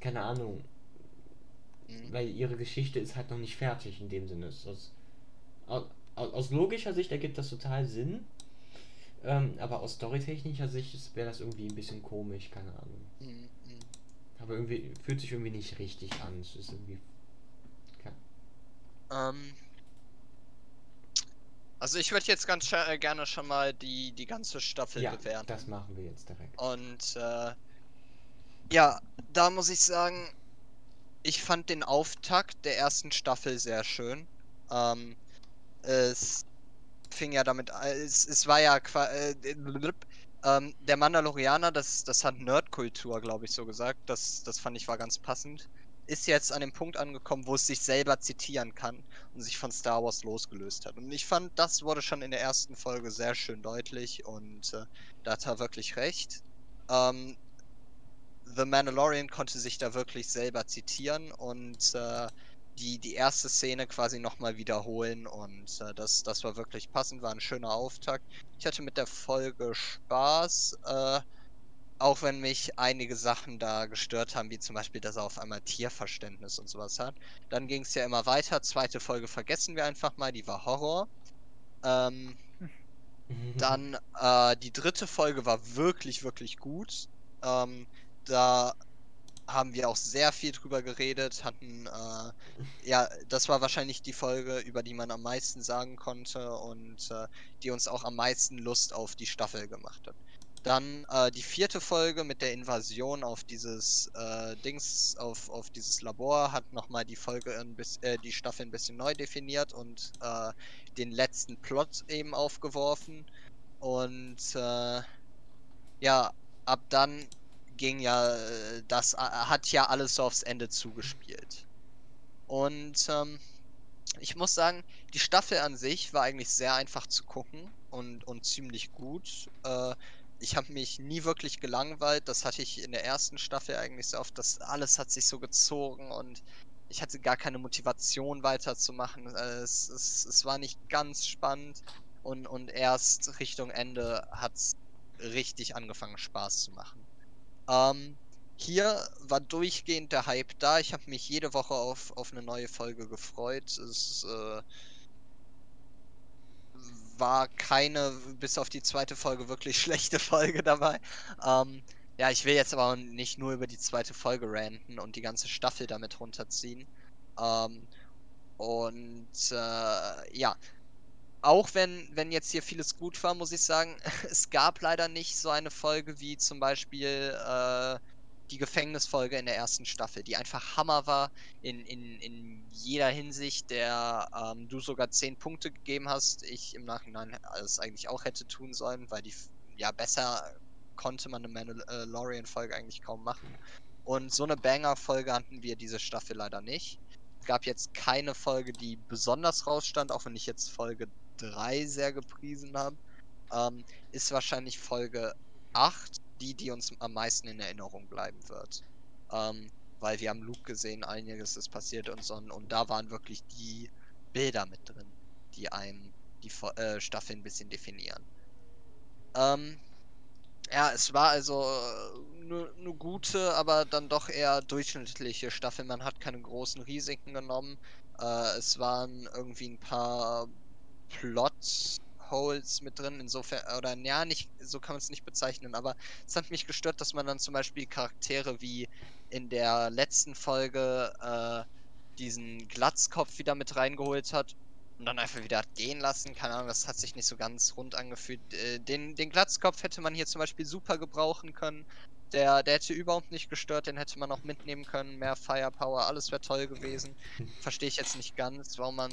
keine Ahnung, Mhm. weil ihre Geschichte ist halt noch nicht fertig in dem Sinne. Aus, aus, aus logischer Sicht ergibt das total Sinn, ähm, aber aus storytechnischer Sicht wäre das irgendwie ein bisschen komisch, keine Ahnung. Mhm, mhm. Aber irgendwie fühlt sich irgendwie nicht richtig an. Es ist irgendwie. Ähm, also ich würde jetzt ganz äh, gerne schon mal die, die ganze Staffel Ja, bewerten. das machen wir jetzt direkt. Und äh, ja, da muss ich sagen, ich fand den Auftakt der ersten Staffel sehr schön. Ähm, es fing ja damit an, es, es war ja äh, ähm, der Mandalorianer, das, das hat Nerdkultur, glaube ich, so gesagt. Das, das fand ich war ganz passend. Ist jetzt an dem Punkt angekommen, wo es sich selber zitieren kann und sich von Star Wars losgelöst hat. Und ich fand, das wurde schon in der ersten Folge sehr schön deutlich und äh, da hat er wirklich recht. Ähm, The Mandalorian konnte sich da wirklich selber zitieren und äh, die, die erste Szene quasi nochmal wiederholen und äh, das, das war wirklich passend, war ein schöner Auftakt. Ich hatte mit der Folge Spaß, äh, auch wenn mich einige Sachen da gestört haben, wie zum Beispiel, dass er auf einmal Tierverständnis und sowas hat. Dann ging es ja immer weiter. Zweite Folge vergessen wir einfach mal, die war Horror. Ähm, dann äh, die dritte Folge war wirklich, wirklich gut. Ähm, da haben wir auch sehr viel drüber geredet, hatten, äh, ja, das war wahrscheinlich die Folge, über die man am meisten sagen konnte und äh, die uns auch am meisten Lust auf die Staffel gemacht hat. Dann äh, die vierte Folge mit der Invasion auf dieses äh, Dings, auf, auf dieses Labor, hat nochmal die Folge ein bisschen, äh, die Staffel ein bisschen neu definiert und äh, den letzten Plot eben aufgeworfen. Und äh, ja, ab dann ging ja, äh, das hat ja alles so aufs Ende zugespielt. Und ähm, ich muss sagen, die Staffel an sich war eigentlich sehr einfach zu gucken und, und ziemlich gut. Äh, ich habe mich nie wirklich gelangweilt. Das hatte ich in der ersten Staffel eigentlich so oft. Das alles hat sich so gezogen und ich hatte gar keine Motivation weiterzumachen. Äh, Es, es, es war nicht ganz spannend und, und erst Richtung Ende hat es richtig angefangen Spaß zu machen. Ähm, hier war durchgehend der Hype da. Ich habe mich jede Woche auf, auf eine neue Folge gefreut. Es äh, war keine, bis auf die zweite Folge, wirklich schlechte Folge dabei. Ähm, ja, ich will jetzt aber nicht nur über die zweite Folge ranten und die ganze Staffel damit runterziehen. Ähm, und äh, ja, auch wenn, wenn jetzt hier vieles gut war, muss ich sagen, es gab leider nicht so eine Folge wie zum Beispiel äh, die Gefängnisfolge in der ersten Staffel, die einfach Hammer war in, in, in jeder Hinsicht, der ähm, du sogar 10 Punkte gegeben hast. Ich im Nachhinein es eigentlich auch hätte tun sollen, weil die ja besser konnte man eine Mandalorian-Folge eigentlich kaum machen. Und so eine Banger-Folge hatten wir diese Staffel leider nicht. Es gab jetzt keine Folge, die besonders rausstand, auch wenn ich jetzt Folge 3 sehr gepriesen habe. Ähm, ist wahrscheinlich Folge 8, die, die uns am meisten in Erinnerung bleiben wird. Ähm, weil wir haben Luke gesehen, einiges ist passiert und so. Und da waren wirklich die Bilder mit drin, die einem die äh, Staffel ein bisschen definieren. Ähm, ja, es war also eine gute, aber dann doch eher durchschnittliche Staffel. Man hat keine großen Risiken genommen. Äh, es waren irgendwie ein paar Plot-Holes mit drin, insofern, oder ja, nicht, so kann man es nicht bezeichnen, aber es hat mich gestört, dass man dann zum Beispiel Charaktere wie in der letzten Folge äh, diesen Glatzkopf wieder mit reingeholt hat und dann einfach wieder gehen lassen. Keine Ahnung, das hat sich nicht so ganz rund angefühlt. Äh, den, den Glatzkopf hätte man hier zum Beispiel super gebrauchen können. Der, der hätte überhaupt nicht gestört, den hätte man auch mitnehmen können. Mehr Firepower, alles wäre toll gewesen. Verstehe ich jetzt nicht ganz, warum man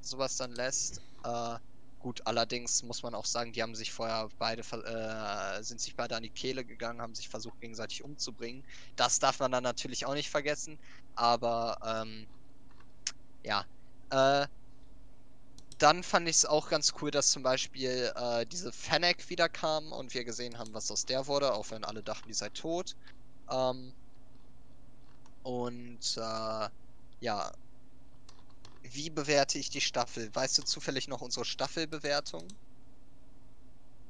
sowas dann lässt. Äh, gut, allerdings muss man auch sagen, die haben sich vorher beide, äh, sind sich beide an die Kehle gegangen, haben sich versucht gegenseitig umzubringen. Das darf man dann natürlich auch nicht vergessen. Aber ähm, ja, äh, dann fand ich es auch ganz cool, dass zum Beispiel äh, diese Fennec wieder kam und wir gesehen haben, was aus der wurde, auch wenn alle dachten, die sei tot. Ähm, und äh, ja, wie bewerte ich die Staffel? Weißt du zufällig noch unsere Staffelbewertung?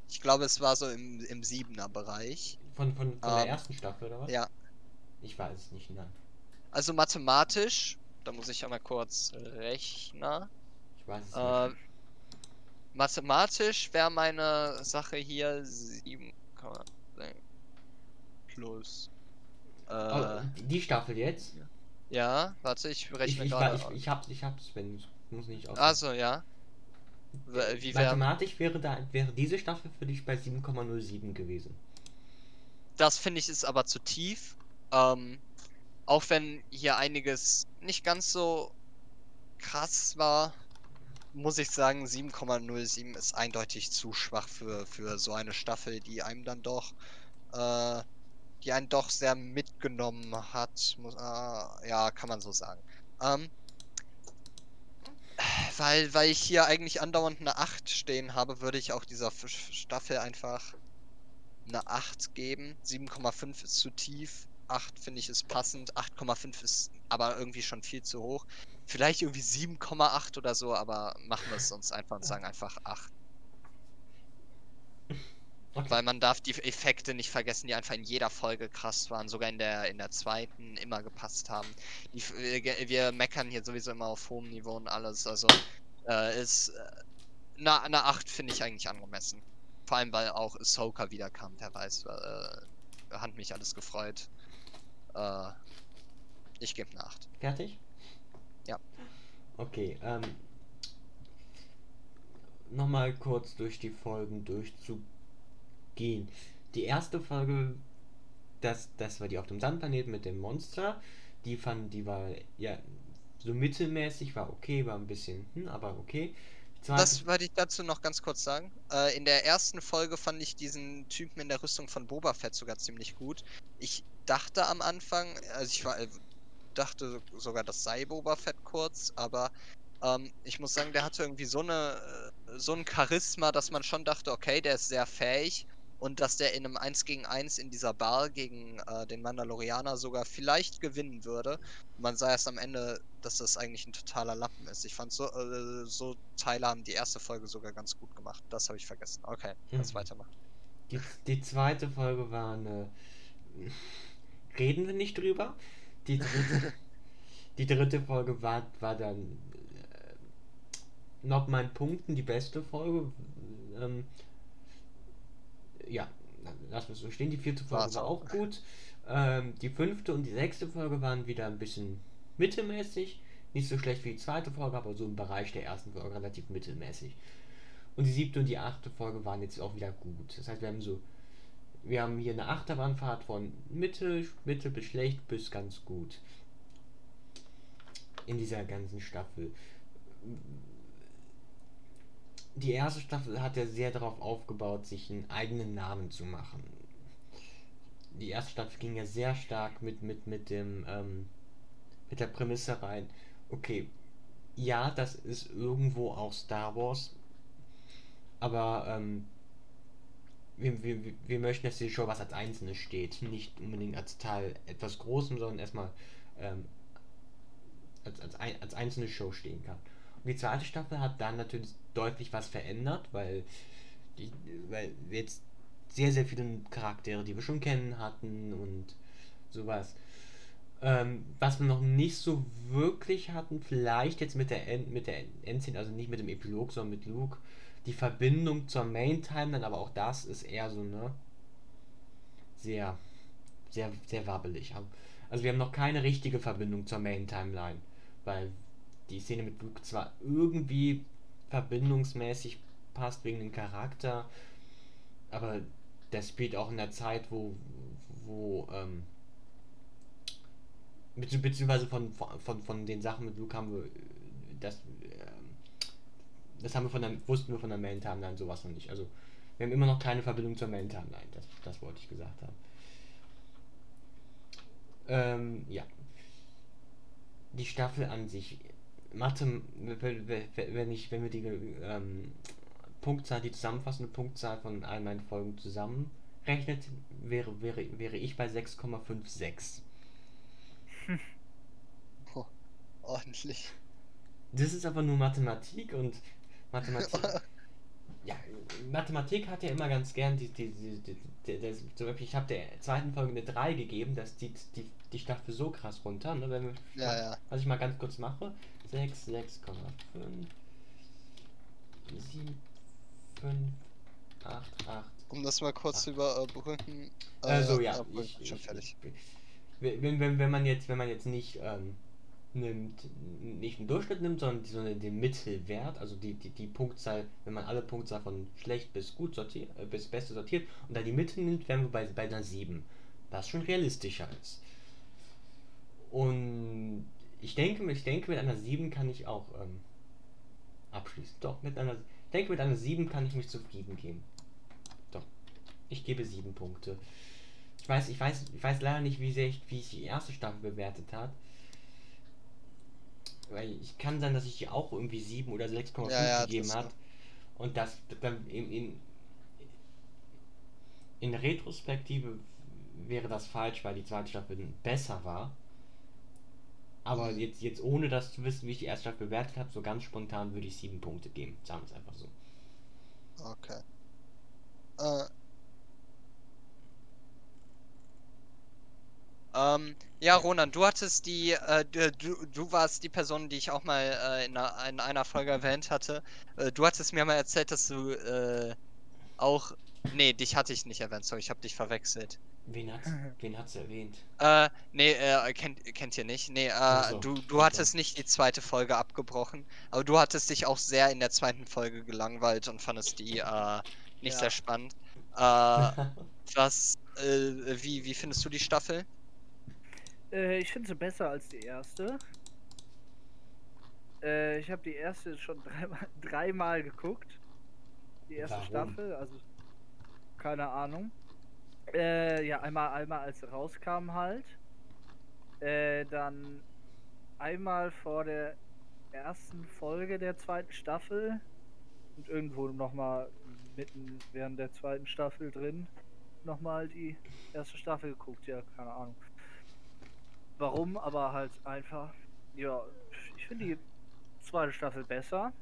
Ich glaube, es war so im, im siebener Bereich. Von, von, von der Ähm, ersten Staffel, oder was? Ja, Ich weiß es nicht, nein. also mathematisch, da muss ich ja mal kurz rechnen. Ich weiß es Äh, nicht. mathematisch wäre meine Sache hier 7,6 plus. Äh, Oh, die Staffel jetzt? ja, warte, ich Ich, rechne ich, gerade. ich, ich, hab's, ich hab's, wenn muss nicht auf. Also ja. W- Wie wäre. Mathematisch wäre da wäre diese Staffel für dich bei 7,07 gewesen. Das finde ich ist aber zu tief. Ähm, auch wenn hier einiges nicht ganz so krass war, muss ich sagen, 7,07 ist eindeutig zu schwach für, für so eine Staffel, die einem dann doch, äh, die einen doch sehr mitgenommen hat. Muss, äh, ja, kann man so sagen. Ähm, weil, weil ich hier eigentlich andauernd eine 8 stehen habe, würde ich auch dieser Staffel einfach eine 8 geben. 7,5 ist zu tief. 8 finde ich ist passend. 8,5 ist aber irgendwie schon viel zu hoch. Vielleicht irgendwie 7,8 oder so, aber machen wir es uns einfach und sagen einfach 8. Okay. Weil man darf die Effekte nicht vergessen, die einfach in jeder Folge krass waren, sogar in der in der zweiten immer gepasst haben. Die, wir, wir meckern hier sowieso immer auf hohem Niveau und alles, also äh, ist äh, na, eine 8 finde ich eigentlich angemessen. Vor allem, weil auch Ahsoka wiederkam, wer weiß, äh, hat mich alles gefreut. Äh, ich gebe eine 8. Fertig? Ja. Okay, ähm. Nochmal kurz durch die Folgen durchzugehen. Die erste Folge, das, das war die auf dem Sandplaneten mit dem Monster. Die fand, die war ja so mittelmäßig, war okay, war ein bisschen, hm, aber okay. Das wollte ich dazu noch ganz kurz sagen. Äh, in der ersten Folge fand ich diesen Typen in der Rüstung von Boba Fett sogar ziemlich gut. Ich dachte am Anfang, also ich war, äh, dachte sogar, das sei Boba Fett kurz, aber ähm, ich muss sagen, der hatte irgendwie so eine, äh, so ein Charisma, dass man schon dachte, okay, der ist sehr fähig und dass der in einem 1 gegen 1 in dieser Bar gegen äh, den Mandalorianer sogar vielleicht gewinnen würde. Man sah erst am Ende, dass das eigentlich ein totaler Lappen ist. Ich fand so, äh, so Teile haben die erste Folge sogar ganz gut gemacht. Das habe ich vergessen. Okay, lass Mhm. weitermachen. Die, die zweite Folge war eine. Reden wir nicht drüber. Die dritte, die dritte Folge war, war dann äh, noch mein Punkten die beste Folge. Ähm, ja, lassen wir es so stehen. Die vierte Folge War's war auch. auch gut. Ähm, die fünfte und die sechste Folge waren wieder ein bisschen mittelmäßig. Nicht so schlecht wie die zweite Folge, aber so im Bereich der ersten Folge relativ mittelmäßig. Und die siebte und die achte Folge waren jetzt auch wieder gut. Das heißt, wir haben so wir haben hier eine Achterbahnfahrt von mittel, mittel bis schlecht bis ganz gut. In dieser ganzen Staffel. Die erste Staffel hat ja sehr darauf aufgebaut, sich einen eigenen Namen zu machen. Die erste Staffel ging ja sehr stark mit, mit, mit dem, ähm, mit der Prämisse rein. Okay, ja, das ist irgendwo auch Star Wars, aber ähm, wir, wir, wir möchten, dass die Show was als Einzelnes steht, nicht unbedingt als Teil etwas Großem, sondern erstmal ähm, als, als, als einzelne Show stehen kann. Die zweite Staffel hat dann natürlich deutlich was verändert, weil, die, weil wir jetzt sehr, sehr viele Charaktere, die wir schon kennen hatten und sowas. Ähm, was wir noch nicht so wirklich hatten, vielleicht jetzt mit der, End, mit der Endszene, also nicht mit dem Epilog, sondern mit Luke, die Verbindung zur Main-Timeline, aber auch das ist eher so, ne? Sehr, sehr, sehr wabbelig. Also wir haben noch keine richtige Verbindung zur Main-Timeline, weil die Szene mit Luke zwar irgendwie verbindungsmäßig passt wegen dem Charakter, aber das spielt auch in der Zeit, wo, wo, ähm, beziehungsweise von, von, von den Sachen mit Luke haben wir das, ähm, das haben wir von der, wussten wir von der Main Timeline sowas noch nicht. Also wir haben immer noch keine Verbindung zur Main Timeline, das, das wollte ich gesagt haben. Ähm, ja. Die Staffel an sich, Mathe, wenn ich, wenn wir die ähm, Punktzahl, die zusammenfassende Punktzahl von all meinen Folgen zusammenrechnet, wäre, wäre, wäre ich bei 6,56. Oh, ordentlich. Das ist aber nur Mathematik und Mathematik. ja, Mathematik hat ja immer ganz gern die, die, die, die, die zum Beispiel, ich habe der zweiten Folge eine 3 gegeben, das zieht die, die Staffel so krass runter, ne, wenn wir, ja, ja. was ich mal ganz kurz mache, 6, 6,5, 7, 5, 8, 8. Um das mal kurz 8. zu überbrücken. Äh, also ja, ja ich, schon fertig. Ich, wenn, wenn, wenn man jetzt, wenn man jetzt nicht ähm, nimmt, nicht den Durchschnitt nimmt, sondern, sondern den Mittelwert, also die, die, die Punktzahl, wenn man alle Punktzahl von schlecht bis gut sortiert, äh, bis beste sortiert und da die Mitte nimmt, wären wir bei, bei einer 7. Was schon realistischer ist. Und ich denke, ich denke, mit einer 7 kann ich auch ähm, abschließen. Doch, mit einer. Ich denke, mit einer 7 kann ich mich zufrieden geben. Doch. Ich gebe 7 Punkte. Ich weiß, ich weiß, ich weiß leider nicht, wie sehr ich, wie ich die erste Staffel bewertet hat. Weil ich kann sein, dass ich die auch irgendwie 7 oder 6,5 ja, ja, gegeben hat. Und das dann in, in, in Retrospektive wäre das falsch, weil die zweite Staffel besser war. Aber mhm. jetzt, jetzt ohne das zu wissen, wie ich die erste Staffel bewertet habe, so ganz spontan würde ich 7 Punkte geben. Sagen wir es einfach so. Okay. Äh, Ähm, ja, Ronan, du hattest die, äh, du, du warst die Person, die ich auch mal äh, in, einer, in, einer, Folge erwähnt hatte. Äh, du hattest mir mal erzählt, dass du äh, auch. Nee, dich hatte ich nicht erwähnt, sorry, ich habe dich verwechselt. Wen hat's, wen hat's erwähnt? Äh, nee, äh, kennt, kennt ihr nicht. Nee, äh, so, du, du hattest nicht die zweite Folge abgebrochen, aber du hattest dich auch sehr in der zweiten Folge gelangweilt und fandest die, äh, nicht ja. sehr spannend. Äh, was, äh, wie, wie findest du die Staffel? Äh, ich finde sie besser als die erste. Äh, ich habe die erste schon dreimal, dreimal geguckt. Die erste Warum? Staffel, also keine Ahnung. Äh, ja, einmal, einmal als rauskam halt. Äh, dann einmal vor der ersten Folge der zweiten Staffel und irgendwo nochmal mitten während der zweiten Staffel drin nochmal die erste Staffel geguckt, ja, keine Ahnung warum, aber halt einfach, ja, ich finde die zweite Staffel besser.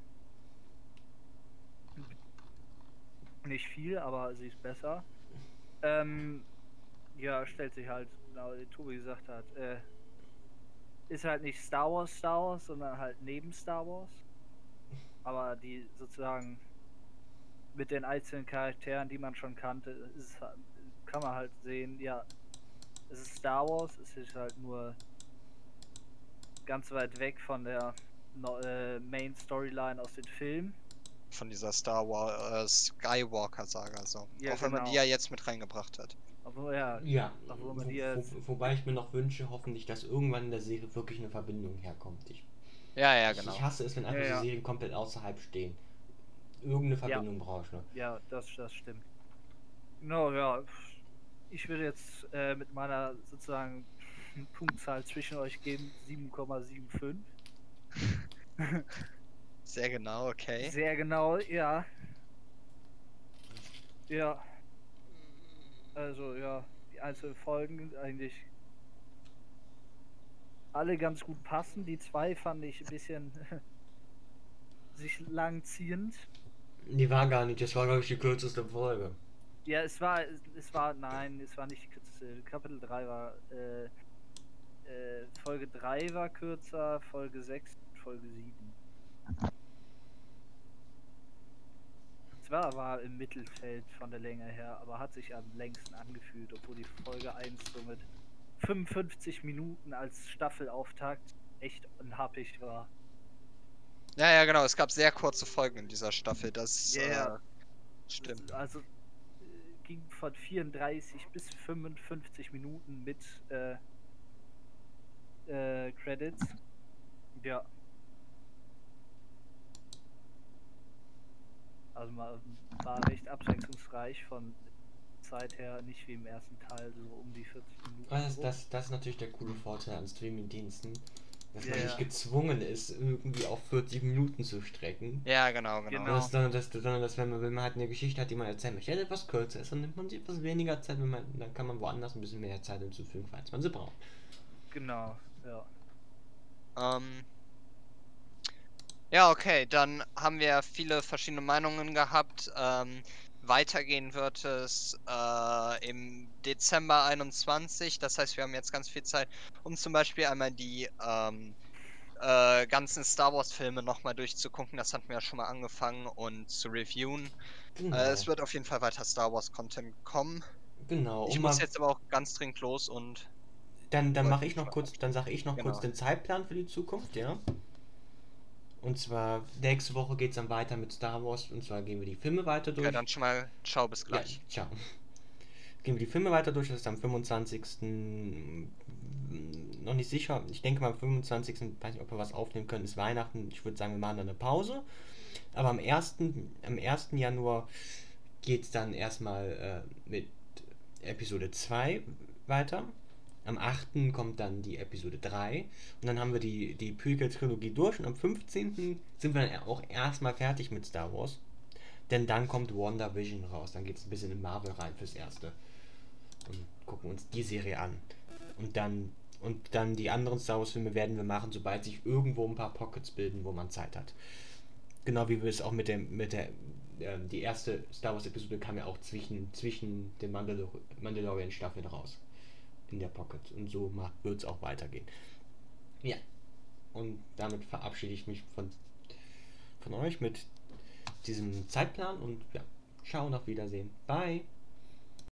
Nicht viel, aber sie ist besser. Ähm, ja, stellt sich halt, genau wie Tobi gesagt hat, äh, ist halt nicht Star Wars Star Wars, sondern halt neben Star Wars. Aber die sozusagen mit den einzelnen Charakteren, die man schon kannte, ist, kann man halt sehen, ja, es ist Star Wars, es ist halt nur ganz weit weg von der äh, Main Storyline aus den Filmen. Von dieser Star Wars äh, Skywalker Saga so. Ja, Auch wenn genau. man die ja jetzt mit reingebracht hat. Obwohl, ja, ja obwohl man die jetzt... wo, wobei ich mir noch wünsche, hoffentlich, dass irgendwann in der Serie wirklich eine Verbindung herkommt. Ich, ja, ja, genau. Ich, ich hasse es, wenn einfach ja, ja. die Serien komplett außerhalb stehen. Irgendeine Verbindung ja. brauchst du. Ne? Ja, das, das stimmt. No, ja, ich würde jetzt äh, mit meiner sozusagen Punktzahl zwischen euch geben 7,75. Sehr genau, okay. Sehr genau, ja. Ja. Also ja, die einzelnen Folgen eigentlich alle ganz gut passen. Die zwei fand ich ein bisschen sich langziehend. Die war gar nicht, das war glaube ich die kürzeste Folge. Ja, es war, es war, nein, es war nicht die kürzeste. Kapitel 3 war, äh, äh, Folge 3 war kürzer, Folge 6, Folge 7. Zwar war im Mittelfeld von der Länge her, aber hat sich am längsten angefühlt, obwohl die Folge 1 somit 55 Minuten als Staffelauftakt echt unhappig war. Ja, ja, genau. Es gab sehr kurze Folgen in dieser Staffel. Das Ja. äh, stimmt. Also äh, ging von 34 bis 55 Minuten mit äh, äh, Credits. Ja. Also war recht abwechslungsreich von Zeit her, nicht wie im ersten Teil, so um die 40 Minuten. Das, das, das ist natürlich der coole Vorteil an Streaming-Diensten, dass man Ja. nicht gezwungen ist, irgendwie auf 40 Minuten zu strecken. Ja, genau, genau. Genau. Sondern, dass, sondern dass wenn man, wenn man halt eine Geschichte hat, die man erzählen möchte, die etwas kürzer ist, dann nimmt man sich etwas weniger Zeit, wenn man, dann kann man woanders ein bisschen mehr Zeit hinzufügen, falls man sie braucht. Genau, ja. Ähm, ja, okay, dann haben wir viele verschiedene Meinungen gehabt. Ähm, weitergehen wird es äh, im Dezember 21. Das heißt, wir haben jetzt ganz viel Zeit, um zum Beispiel einmal die ähm, äh, ganzen Star Wars-Filme nochmal durchzugucken. Das hatten wir ja schon mal angefangen und zu reviewen. Genau. Äh, es wird auf jeden Fall weiter Star Wars-Content kommen. genau. Ich muss jetzt aber auch ganz dringend los und Dann, dann mache ich noch kurz, dann sage ich noch kurz Genau. den Zeitplan für die Zukunft, ja. Und zwar nächste Woche geht es dann weiter mit Star Wars und zwar gehen wir die Filme weiter durch. ja, dann schon mal ciao, bis gleich. Ja, ciao. Gehen wir die Filme weiter durch, das ist am 25. Noch nicht sicher. Ich denke mal am 25. weiß nicht, ob wir was aufnehmen können, ist Weihnachten. Ich würde sagen, wir machen dann eine Pause. Aber am 1. Am 1. Januar geht es dann erstmal äh, mit Episode 2 weiter. Am 8. kommt dann die Episode 3. Und dann haben wir die, die Prequel-Trilogie durch. Und am 15. sind wir dann auch erstmal fertig mit Star Wars. Denn dann kommt WandaVision raus. Dann geht es ein bisschen in Marvel rein fürs Erste. Und gucken uns die Serie an. Und dann, und dann die anderen Star Wars-Filme werden wir machen, sobald sich irgendwo ein paar Pockets bilden, wo man Zeit hat. Genau wie wir es auch mit dem, mit der, ähm, die erste Star Wars-Episode kam ja auch zwischen, zwischen den Mandalor Mandalorian-Staffeln raus. In der Pocket. Und so wird es auch weitergehen. Ja. Und damit verabschiede ich mich von, von euch mit diesem Zeitplan und ja, ciao auf Wiedersehen. Bye.